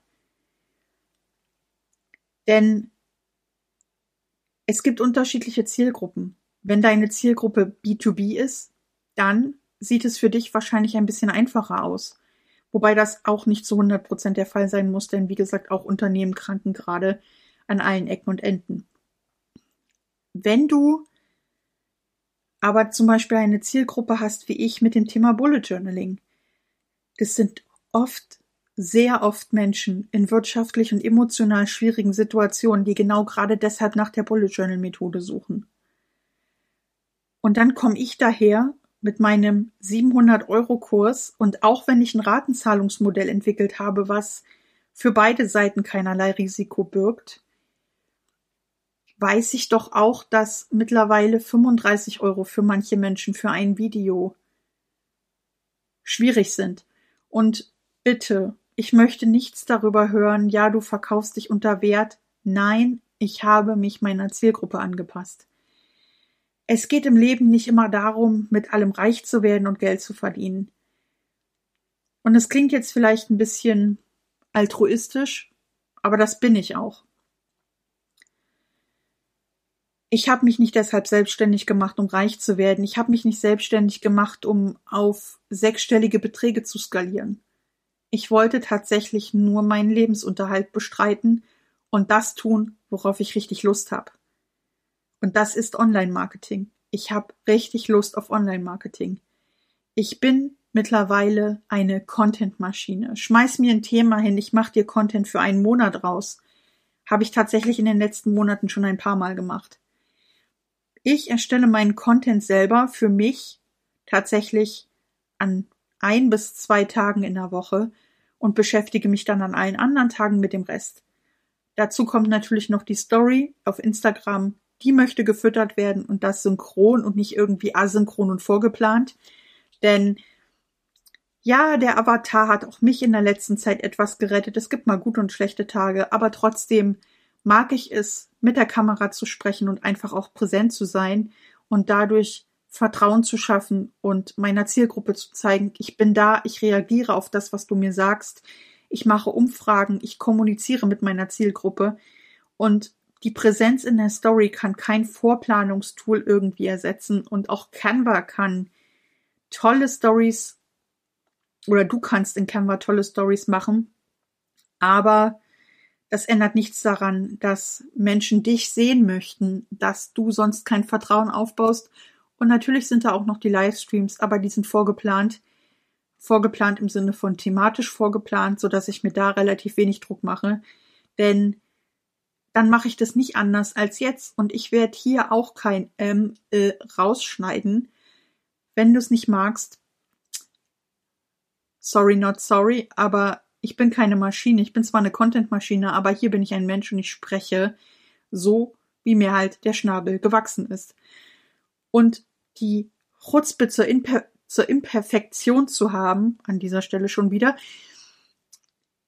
Denn es gibt unterschiedliche Zielgruppen. Wenn deine Zielgruppe B2B ist, dann sieht es für dich wahrscheinlich ein bisschen einfacher aus. Wobei das auch nicht zu 100 Prozent der Fall sein muss, denn wie gesagt, auch Unternehmen kranken gerade an allen Ecken und Enden. Wenn du aber zum Beispiel eine Zielgruppe hast, wie ich mit dem Thema Bullet Journaling, das sind oft, sehr oft Menschen in wirtschaftlich und emotional schwierigen Situationen, die genau gerade deshalb nach der Bullet Journal Methode suchen. Und dann komme ich daher mit meinem 700 Euro Kurs und auch wenn ich ein Ratenzahlungsmodell entwickelt habe, was für beide Seiten keinerlei Risiko birgt, weiß ich doch auch, dass mittlerweile 35 Euro für manche Menschen für ein Video schwierig sind. Und bitte, ich möchte nichts darüber hören, ja, du verkaufst dich unter Wert. Nein, ich habe mich meiner Zielgruppe angepasst. Es geht im Leben nicht immer darum, mit allem reich zu werden und Geld zu verdienen. Und es klingt jetzt vielleicht ein bisschen altruistisch, aber das bin ich auch. Ich habe mich nicht deshalb selbstständig gemacht, um reich zu werden. Ich habe mich nicht selbstständig gemacht, um auf sechsstellige Beträge zu skalieren. Ich wollte tatsächlich nur meinen Lebensunterhalt bestreiten und das tun, worauf ich richtig Lust habe. Und das ist Online-Marketing. Ich habe richtig Lust auf Online-Marketing. Ich bin mittlerweile eine Content-Maschine. Schmeiß mir ein Thema hin, ich mache dir Content für einen Monat raus. Habe ich tatsächlich in den letzten Monaten schon ein paar Mal gemacht. Ich erstelle meinen Content selber für mich tatsächlich an ein bis zwei Tagen in der Woche und beschäftige mich dann an allen anderen Tagen mit dem Rest. Dazu kommt natürlich noch die Story auf Instagram. Die möchte gefüttert werden und das synchron und nicht irgendwie asynchron und vorgeplant. Denn ja, der Avatar hat auch mich in der letzten Zeit etwas gerettet. Es gibt mal gute und schlechte Tage, aber trotzdem mag ich es, mit der Kamera zu sprechen und einfach auch präsent zu sein und dadurch Vertrauen zu schaffen und meiner Zielgruppe zu zeigen, ich bin da, ich reagiere auf das, was du mir sagst, ich mache Umfragen, ich kommuniziere mit meiner Zielgruppe und die Präsenz in der Story kann kein Vorplanungstool irgendwie ersetzen und auch Canva kann tolle Stories oder du kannst in Canva tolle Stories machen, aber das ändert nichts daran, dass Menschen dich sehen möchten, dass du sonst kein Vertrauen aufbaust. Und natürlich sind da auch noch die Livestreams, aber die sind vorgeplant. Vorgeplant im Sinne von thematisch vorgeplant, so dass ich mir da relativ wenig Druck mache. Denn dann mache ich das nicht anders als jetzt. Und ich werde hier auch kein ähm, äh, rausschneiden. Wenn du es nicht magst, sorry, not sorry, aber ich bin keine Maschine. Ich bin zwar eine Content-Maschine, aber hier bin ich ein Mensch und ich spreche so, wie mir halt der Schnabel gewachsen ist. Und die Chutzpe zur, Imper zur Imperfektion zu haben, an dieser Stelle schon wieder,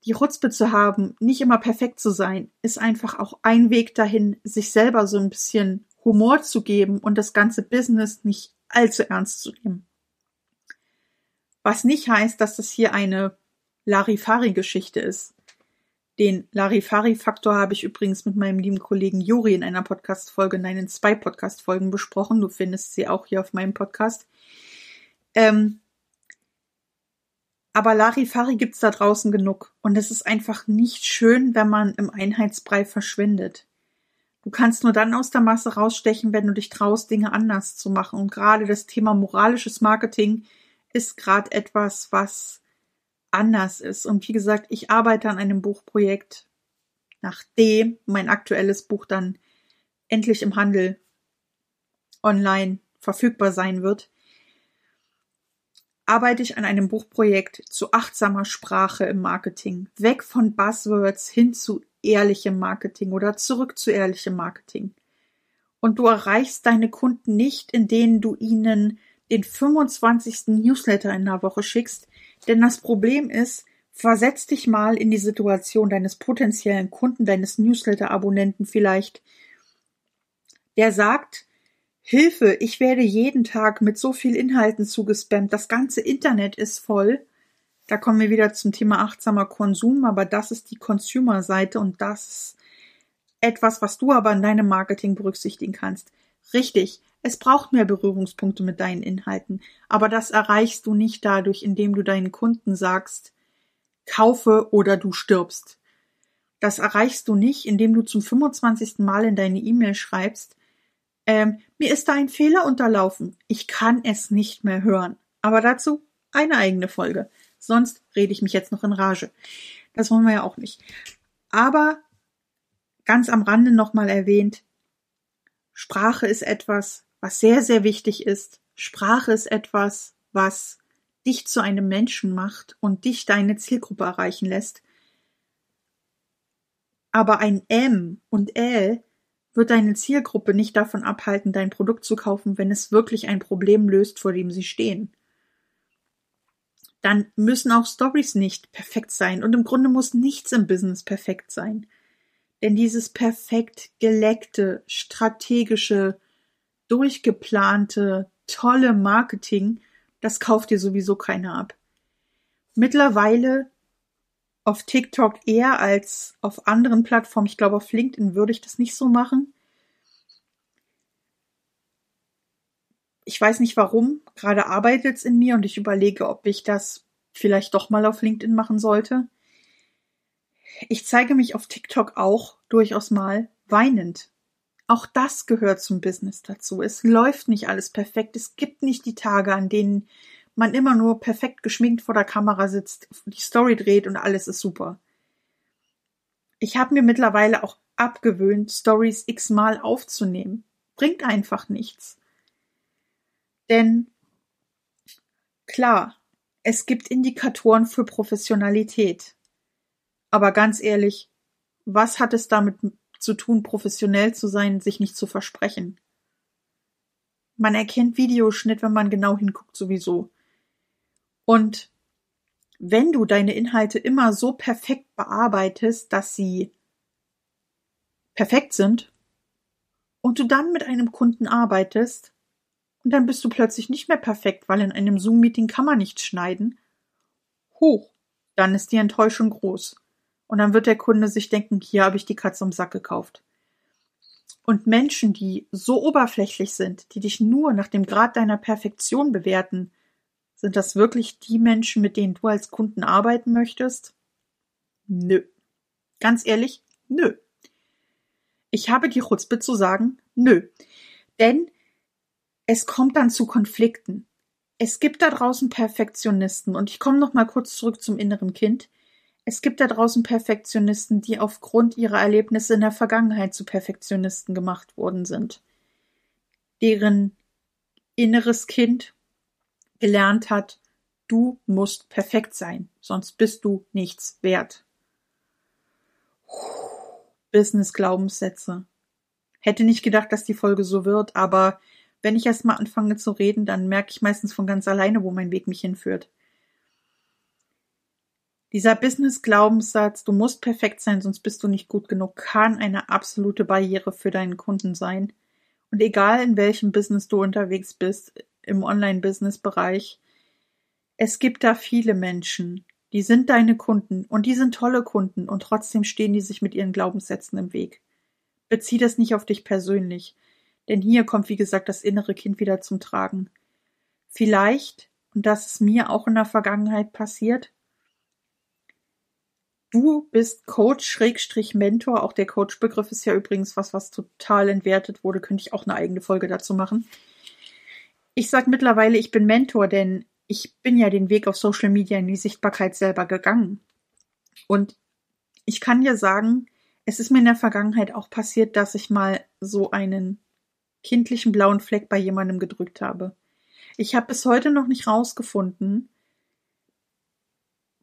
die Chutzpe zu haben, nicht immer perfekt zu sein, ist einfach auch ein Weg dahin, sich selber so ein bisschen Humor zu geben und das ganze Business nicht allzu ernst zu nehmen. Was nicht heißt, dass das hier eine Larifari-Geschichte ist. Den Larifari-Faktor habe ich übrigens mit meinem lieben Kollegen Juri in einer Podcast-Folge, nein, in zwei Podcast-Folgen besprochen. Du findest sie auch hier auf meinem Podcast. Ähm, aber Larifari gibt's da draußen genug. Und es ist einfach nicht schön, wenn man im Einheitsbrei verschwindet. Du kannst nur dann aus der Masse rausstechen, wenn du dich traust, Dinge anders zu machen. Und gerade das Thema moralisches Marketing ist gerade etwas, was anders ist. Und wie gesagt, ich arbeite an einem Buchprojekt, nachdem mein aktuelles Buch dann endlich im Handel online verfügbar sein wird, arbeite ich an einem Buchprojekt zu achtsamer Sprache im Marketing. Weg von Buzzwords hin zu ehrlichem Marketing oder zurück zu ehrlichem Marketing. Und du erreichst deine Kunden nicht, indem du ihnen den 25. Newsletter in der Woche schickst, denn das Problem ist, versetz dich mal in die Situation deines potenziellen Kunden, deines Newsletter-Abonnenten vielleicht, der sagt, Hilfe, ich werde jeden Tag mit so viel Inhalten zugespammt, das ganze Internet ist voll. Da kommen wir wieder zum Thema achtsamer Konsum, aber das ist die Consumer-Seite und das ist etwas, was du aber in deinem Marketing berücksichtigen kannst. Richtig, es braucht mehr Berührungspunkte mit deinen Inhalten, aber das erreichst du nicht dadurch, indem du deinen Kunden sagst, kaufe oder du stirbst. Das erreichst du nicht, indem du zum 25. Mal in deine E-Mail schreibst, ähm, mir ist da ein Fehler unterlaufen. Ich kann es nicht mehr hören. Aber dazu eine eigene Folge. Sonst rede ich mich jetzt noch in Rage. Das wollen wir ja auch nicht. Aber ganz am Rande nochmal erwähnt, Sprache ist etwas, was sehr, sehr wichtig ist. Sprache ist etwas, was dich zu einem Menschen macht und dich deine Zielgruppe erreichen lässt. Aber ein M und L wird deine Zielgruppe nicht davon abhalten, dein Produkt zu kaufen, wenn es wirklich ein Problem löst, vor dem sie stehen. Dann müssen auch Stories nicht perfekt sein und im Grunde muss nichts im Business perfekt sein. Denn dieses perfekt geleckte, strategische, durchgeplante, tolle Marketing, das kauft dir sowieso keiner ab. Mittlerweile auf TikTok eher als auf anderen Plattformen. Ich glaube, auf LinkedIn würde ich das nicht so machen. Ich weiß nicht warum. Gerade arbeitet es in mir und ich überlege, ob ich das vielleicht doch mal auf LinkedIn machen sollte. Ich zeige mich auf TikTok auch durchaus mal weinend. Auch das gehört zum Business dazu. Es läuft nicht alles perfekt. Es gibt nicht die Tage, an denen man immer nur perfekt geschminkt vor der Kamera sitzt, die Story dreht und alles ist super. Ich habe mir mittlerweile auch abgewöhnt, Stories x-mal aufzunehmen. Bringt einfach nichts. Denn klar, es gibt Indikatoren für Professionalität. Aber ganz ehrlich, was hat es damit zu tun, professionell zu sein, sich nicht zu versprechen? Man erkennt Videoschnitt, wenn man genau hinguckt, sowieso. Und wenn du deine Inhalte immer so perfekt bearbeitest, dass sie perfekt sind und du dann mit einem Kunden arbeitest und dann bist du plötzlich nicht mehr perfekt, weil in einem Zoom-Meeting kann man nichts schneiden, hoch, dann ist die Enttäuschung groß. Und dann wird der Kunde sich denken, hier habe ich die Katze im Sack gekauft. Und Menschen, die so oberflächlich sind, die dich nur nach dem Grad deiner Perfektion bewerten, sind das wirklich die Menschen, mit denen du als Kunden arbeiten möchtest? Nö. Ganz ehrlich, nö. Ich habe die Chutzpe zu sagen, nö. Denn es kommt dann zu Konflikten. Es gibt da draußen Perfektionisten und ich komme noch mal kurz zurück zum inneren Kind. Es gibt da draußen Perfektionisten, die aufgrund ihrer Erlebnisse in der Vergangenheit zu Perfektionisten gemacht worden sind. Deren inneres Kind gelernt hat, du musst perfekt sein, sonst bist du nichts wert. Business Glaubenssätze. Hätte nicht gedacht, dass die Folge so wird, aber wenn ich erst mal anfange zu reden, dann merke ich meistens von ganz alleine, wo mein Weg mich hinführt. Dieser Business Glaubenssatz, du musst perfekt sein, sonst bist du nicht gut genug, kann eine absolute Barriere für deinen Kunden sein. Und egal in welchem Business du unterwegs bist, im Online-Business-Bereich. Es gibt da viele Menschen, die sind deine Kunden und die sind tolle Kunden und trotzdem stehen die sich mit ihren Glaubenssätzen im Weg. Bezieh das nicht auf dich persönlich, denn hier kommt, wie gesagt, das innere Kind wieder zum Tragen. Vielleicht, und das ist mir auch in der Vergangenheit passiert, du bist Coach, Schrägstrich Mentor, auch der Coach-Begriff ist ja übrigens was, was total entwertet wurde, könnte ich auch eine eigene Folge dazu machen. Ich sag mittlerweile, ich bin Mentor, denn ich bin ja den Weg auf Social Media in die Sichtbarkeit selber gegangen. Und ich kann dir sagen, es ist mir in der Vergangenheit auch passiert, dass ich mal so einen kindlichen blauen Fleck bei jemandem gedrückt habe. Ich habe bis heute noch nicht rausgefunden,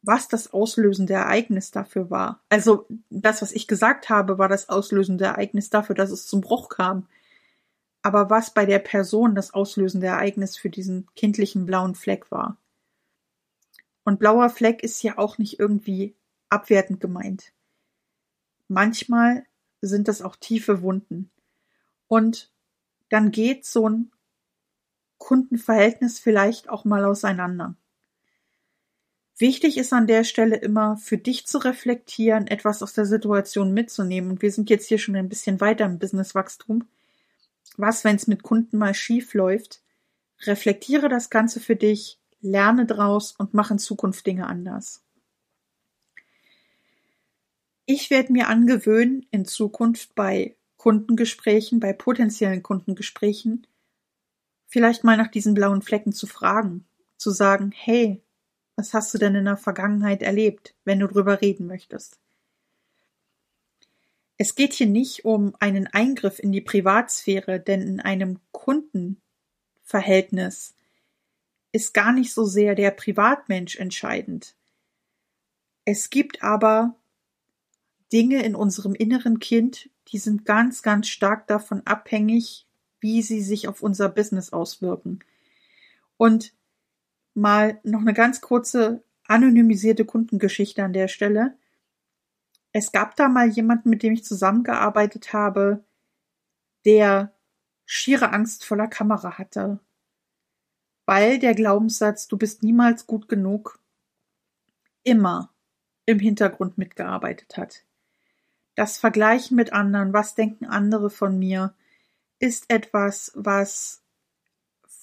was das auslösende Ereignis dafür war. Also das, was ich gesagt habe, war das auslösende Ereignis dafür, dass es zum Bruch kam aber was bei der Person das auslösende Ereignis für diesen kindlichen blauen Fleck war. Und blauer Fleck ist ja auch nicht irgendwie abwertend gemeint. Manchmal sind das auch tiefe Wunden. Und dann geht so ein Kundenverhältnis vielleicht auch mal auseinander. Wichtig ist an der Stelle immer für dich zu reflektieren, etwas aus der Situation mitzunehmen. Und wir sind jetzt hier schon ein bisschen weiter im Businesswachstum was, wenn es mit Kunden mal schief läuft, reflektiere das Ganze für dich, lerne draus und mach in Zukunft Dinge anders. Ich werde mir angewöhnen, in Zukunft bei Kundengesprächen, bei potenziellen Kundengesprächen, vielleicht mal nach diesen blauen Flecken zu fragen, zu sagen, hey, was hast du denn in der Vergangenheit erlebt, wenn du drüber reden möchtest? Es geht hier nicht um einen Eingriff in die Privatsphäre, denn in einem Kundenverhältnis ist gar nicht so sehr der Privatmensch entscheidend. Es gibt aber Dinge in unserem inneren Kind, die sind ganz, ganz stark davon abhängig, wie sie sich auf unser Business auswirken. Und mal noch eine ganz kurze anonymisierte Kundengeschichte an der Stelle. Es gab da mal jemanden, mit dem ich zusammengearbeitet habe, der schiere Angst vor der Kamera hatte, weil der Glaubenssatz, du bist niemals gut genug, immer im Hintergrund mitgearbeitet hat. Das Vergleichen mit anderen, was denken andere von mir, ist etwas, was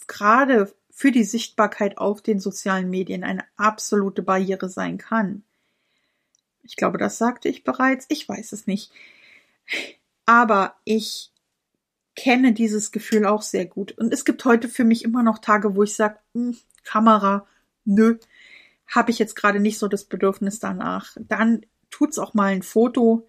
gerade für die Sichtbarkeit auf den sozialen Medien eine absolute Barriere sein kann. Ich glaube, das sagte ich bereits, ich weiß es nicht. Aber ich kenne dieses Gefühl auch sehr gut. Und es gibt heute für mich immer noch Tage, wo ich sage, hm, Kamera, nö, habe ich jetzt gerade nicht so das Bedürfnis danach. Dann tut's auch mal ein Foto,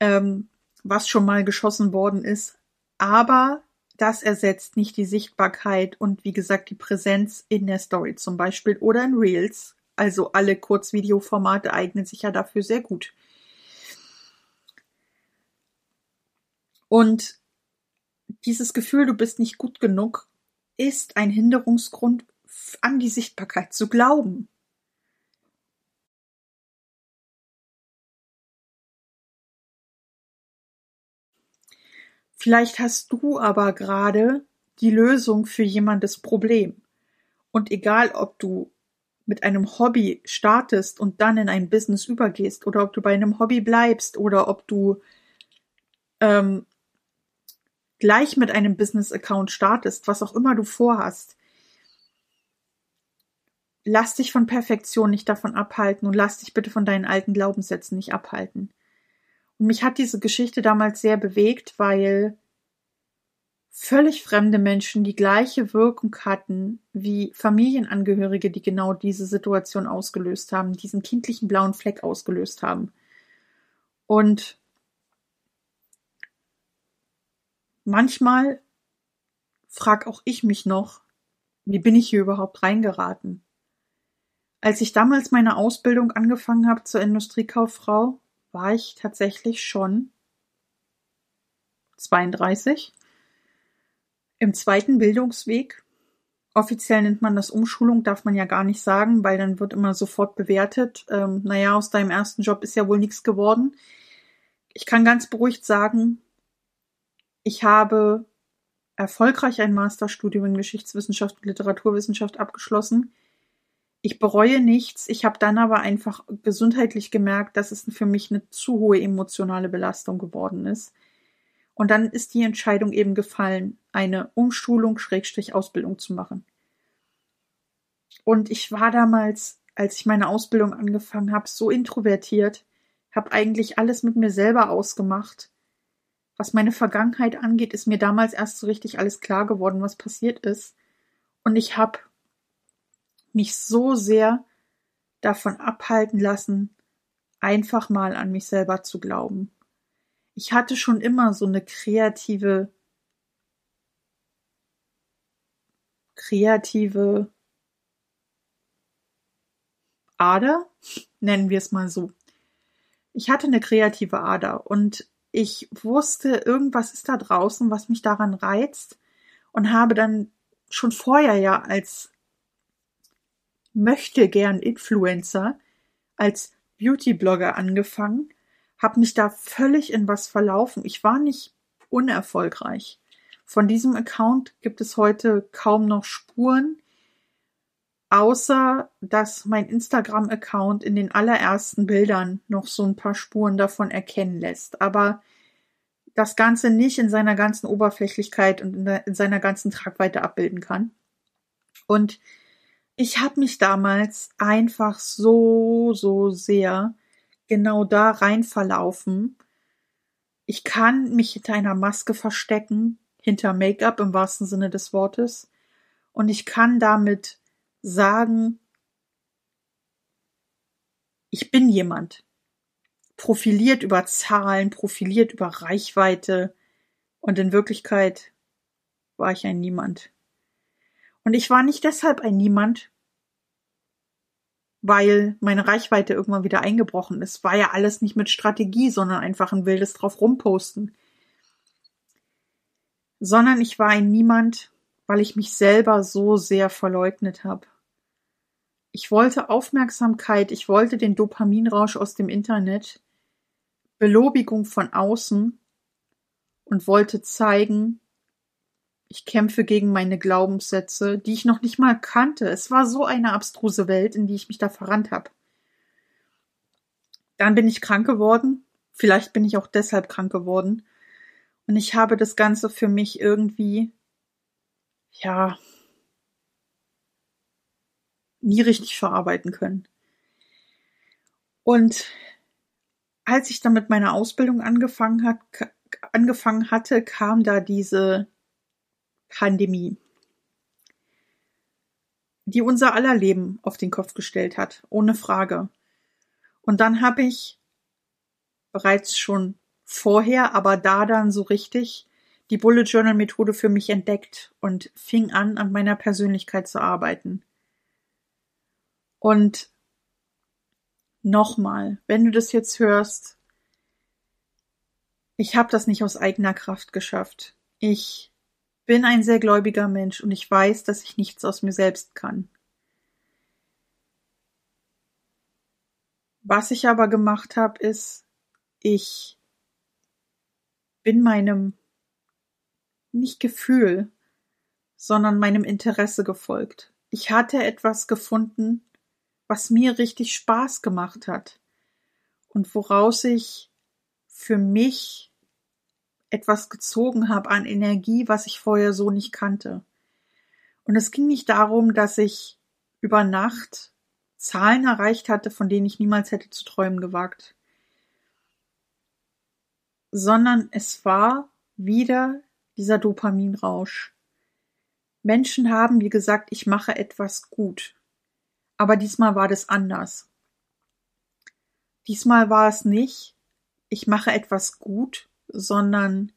ähm, was schon mal geschossen worden ist. Aber das ersetzt nicht die Sichtbarkeit und wie gesagt die Präsenz in der Story zum Beispiel oder in Reels. Also alle Kurzvideoformate eignen sich ja dafür sehr gut. Und dieses Gefühl, du bist nicht gut genug, ist ein Hinderungsgrund an die Sichtbarkeit zu glauben. Vielleicht hast du aber gerade die Lösung für jemandes Problem. Und egal, ob du mit einem Hobby startest und dann in ein Business übergehst oder ob du bei einem Hobby bleibst oder ob du ähm, gleich mit einem Business-Account startest, was auch immer du vorhast, lass dich von Perfektion nicht davon abhalten und lass dich bitte von deinen alten Glaubenssätzen nicht abhalten. Und mich hat diese Geschichte damals sehr bewegt, weil völlig fremde Menschen die gleiche Wirkung hatten wie Familienangehörige, die genau diese Situation ausgelöst haben, diesen kindlichen blauen Fleck ausgelöst haben. Und manchmal frag auch ich mich noch, wie bin ich hier überhaupt reingeraten? Als ich damals meine Ausbildung angefangen habe zur Industriekauffrau, war ich tatsächlich schon 32 im zweiten Bildungsweg. Offiziell nennt man das Umschulung, darf man ja gar nicht sagen, weil dann wird immer sofort bewertet. Ähm, naja, aus deinem ersten Job ist ja wohl nichts geworden. Ich kann ganz beruhigt sagen, ich habe erfolgreich ein Masterstudium in Geschichtswissenschaft und Literaturwissenschaft abgeschlossen. Ich bereue nichts. Ich habe dann aber einfach gesundheitlich gemerkt, dass es für mich eine zu hohe emotionale Belastung geworden ist. Und dann ist die Entscheidung eben gefallen, eine Umschulung Schrägstrich Ausbildung zu machen. Und ich war damals, als ich meine Ausbildung angefangen habe, so introvertiert, habe eigentlich alles mit mir selber ausgemacht. Was meine Vergangenheit angeht, ist mir damals erst so richtig alles klar geworden, was passiert ist. Und ich habe mich so sehr davon abhalten lassen, einfach mal an mich selber zu glauben. Ich hatte schon immer so eine kreative, kreative Ader, nennen wir es mal so. Ich hatte eine kreative Ader und ich wusste, irgendwas ist da draußen, was mich daran reizt und habe dann schon vorher ja als möchte gern Influencer als Beauty-Blogger angefangen, habe mich da völlig in was verlaufen. Ich war nicht unerfolgreich. Von diesem Account gibt es heute kaum noch Spuren, außer dass mein Instagram-Account in den allerersten Bildern noch so ein paar Spuren davon erkennen lässt. Aber das Ganze nicht in seiner ganzen Oberflächlichkeit und in, seiner ganzen Tragweite abbilden kann. Und ich habe mich damals einfach so, so sehr genau da rein verlaufen. Ich kann mich hinter einer Maske verstecken, hinter Make-up im wahrsten Sinne des Wortes. Und ich kann damit sagen, ich bin jemand. Profiliert über Zahlen, profiliert über Reichweite. Und in Wirklichkeit war ich ein Niemand. Und ich war nicht deshalb ein Niemand, weil meine Reichweite irgendwann wieder eingebrochen ist. War ja alles nicht mit Strategie, sondern einfach ein wildes drauf rumposten. Sondern ich war ein Niemand, weil ich mich selber so sehr verleugnet habe. Ich wollte Aufmerksamkeit, ich wollte den Dopaminrausch aus dem Internet, Belobigung von außen und wollte zeigen, Ich kämpfe gegen meine Glaubenssätze, die ich noch nicht mal kannte. Es war so eine abstruse Welt, in die ich mich da verrannt habe. Dann bin ich krank geworden. Vielleicht bin ich auch deshalb krank geworden. Und ich habe das Ganze für mich irgendwie, ja, nie richtig verarbeiten können. Und als ich dann mit meiner Ausbildung angefangen, hat, angefangen hatte, kam da diese Pandemie, die unser aller Leben auf den Kopf gestellt hat, ohne Frage. Und dann habe ich bereits schon vorher, aber da dann so richtig die Bullet Journal Methode für mich entdeckt und fing an, an meiner Persönlichkeit zu arbeiten. Und nochmal, wenn du das jetzt hörst, ich habe das nicht aus eigener Kraft geschafft. Ich bin ein sehr gläubiger Mensch und ich weiß, dass ich nichts aus mir selbst kann. Was ich aber gemacht habe, ist, ich bin meinem nicht Gefühl, sondern meinem Interesse gefolgt. Ich hatte etwas gefunden, was mir richtig Spaß gemacht hat und woraus ich für mich etwas gezogen habe an Energie, was ich vorher so nicht kannte. Und es ging nicht darum, dass ich über Nacht Zahlen erreicht hatte, von denen ich niemals hätte zu träumen gewagt, sondern es war wieder dieser Dopaminrausch. Menschen haben, wie gesagt, ich mache etwas gut. Aber diesmal war das anders. Diesmal war es nicht, ich mache etwas gut, sondern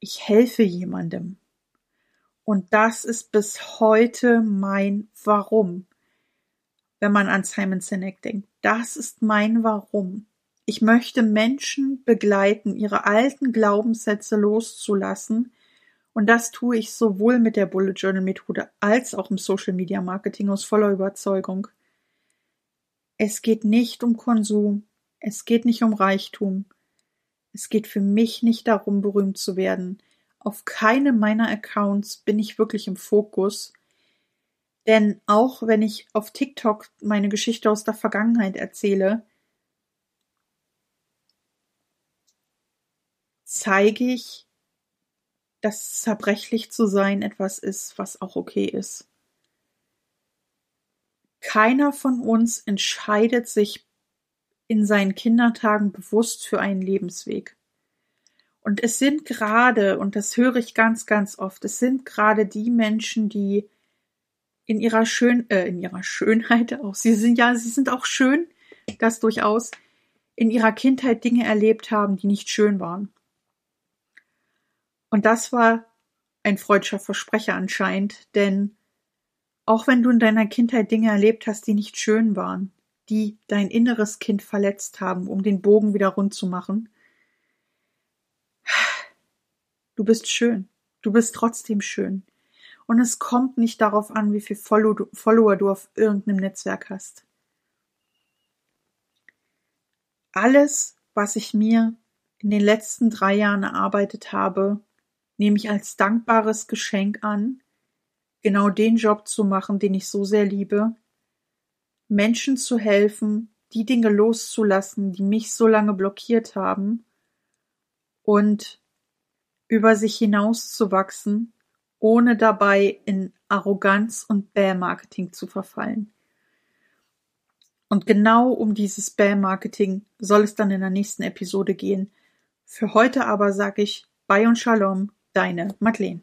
ich helfe jemandem. Und das ist bis heute mein Warum. Wenn man an Simon Sinek denkt, das ist mein Warum. Ich möchte Menschen begleiten, ihre alten Glaubenssätze loszulassen und das tue ich sowohl mit der Bullet Journal Methode als auch im Social Media Marketing aus voller Überzeugung. Es geht nicht um Konsum. Es geht nicht um Reichtum. Es geht für mich nicht darum, berühmt zu werden. Auf keinem meiner Accounts bin ich wirklich im Fokus. Denn auch wenn ich auf TikTok meine Geschichte aus der Vergangenheit erzähle, zeige ich dass zerbrechlich zu sein etwas ist, was auch okay ist. Keiner von uns entscheidet sich in seinen Kindertagen bewusst für einen Lebensweg. Und es sind gerade, und das höre ich ganz, ganz oft, es sind gerade die Menschen, die in ihrer Schön, äh, in ihrer Schönheit auch, sie sind ja, sie sind auch schön, das durchaus, in ihrer Kindheit Dinge erlebt haben, die nicht schön waren. Und das war ein freudscher Versprecher anscheinend, denn auch wenn du in deiner Kindheit Dinge erlebt hast, die nicht schön waren, die dein inneres Kind verletzt haben, um den Bogen wieder rund zu machen, du bist schön. Du bist trotzdem schön. Und es kommt nicht darauf an, wie viel Follower du auf irgendeinem Netzwerk hast. Alles, was ich mir in den letzten drei Jahren erarbeitet habe, nehme ich als dankbares Geschenk an, genau den Job zu machen, den ich so sehr liebe, Menschen zu helfen, die Dinge loszulassen, die mich so lange blockiert haben und über sich hinauszuwachsen, ohne dabei in Arroganz und Bär-Marketing zu verfallen. Und genau um dieses Bär-Marketing soll es dann in der nächsten Episode gehen. Für heute aber sage ich Bye und Shalom, Deine Madeleine.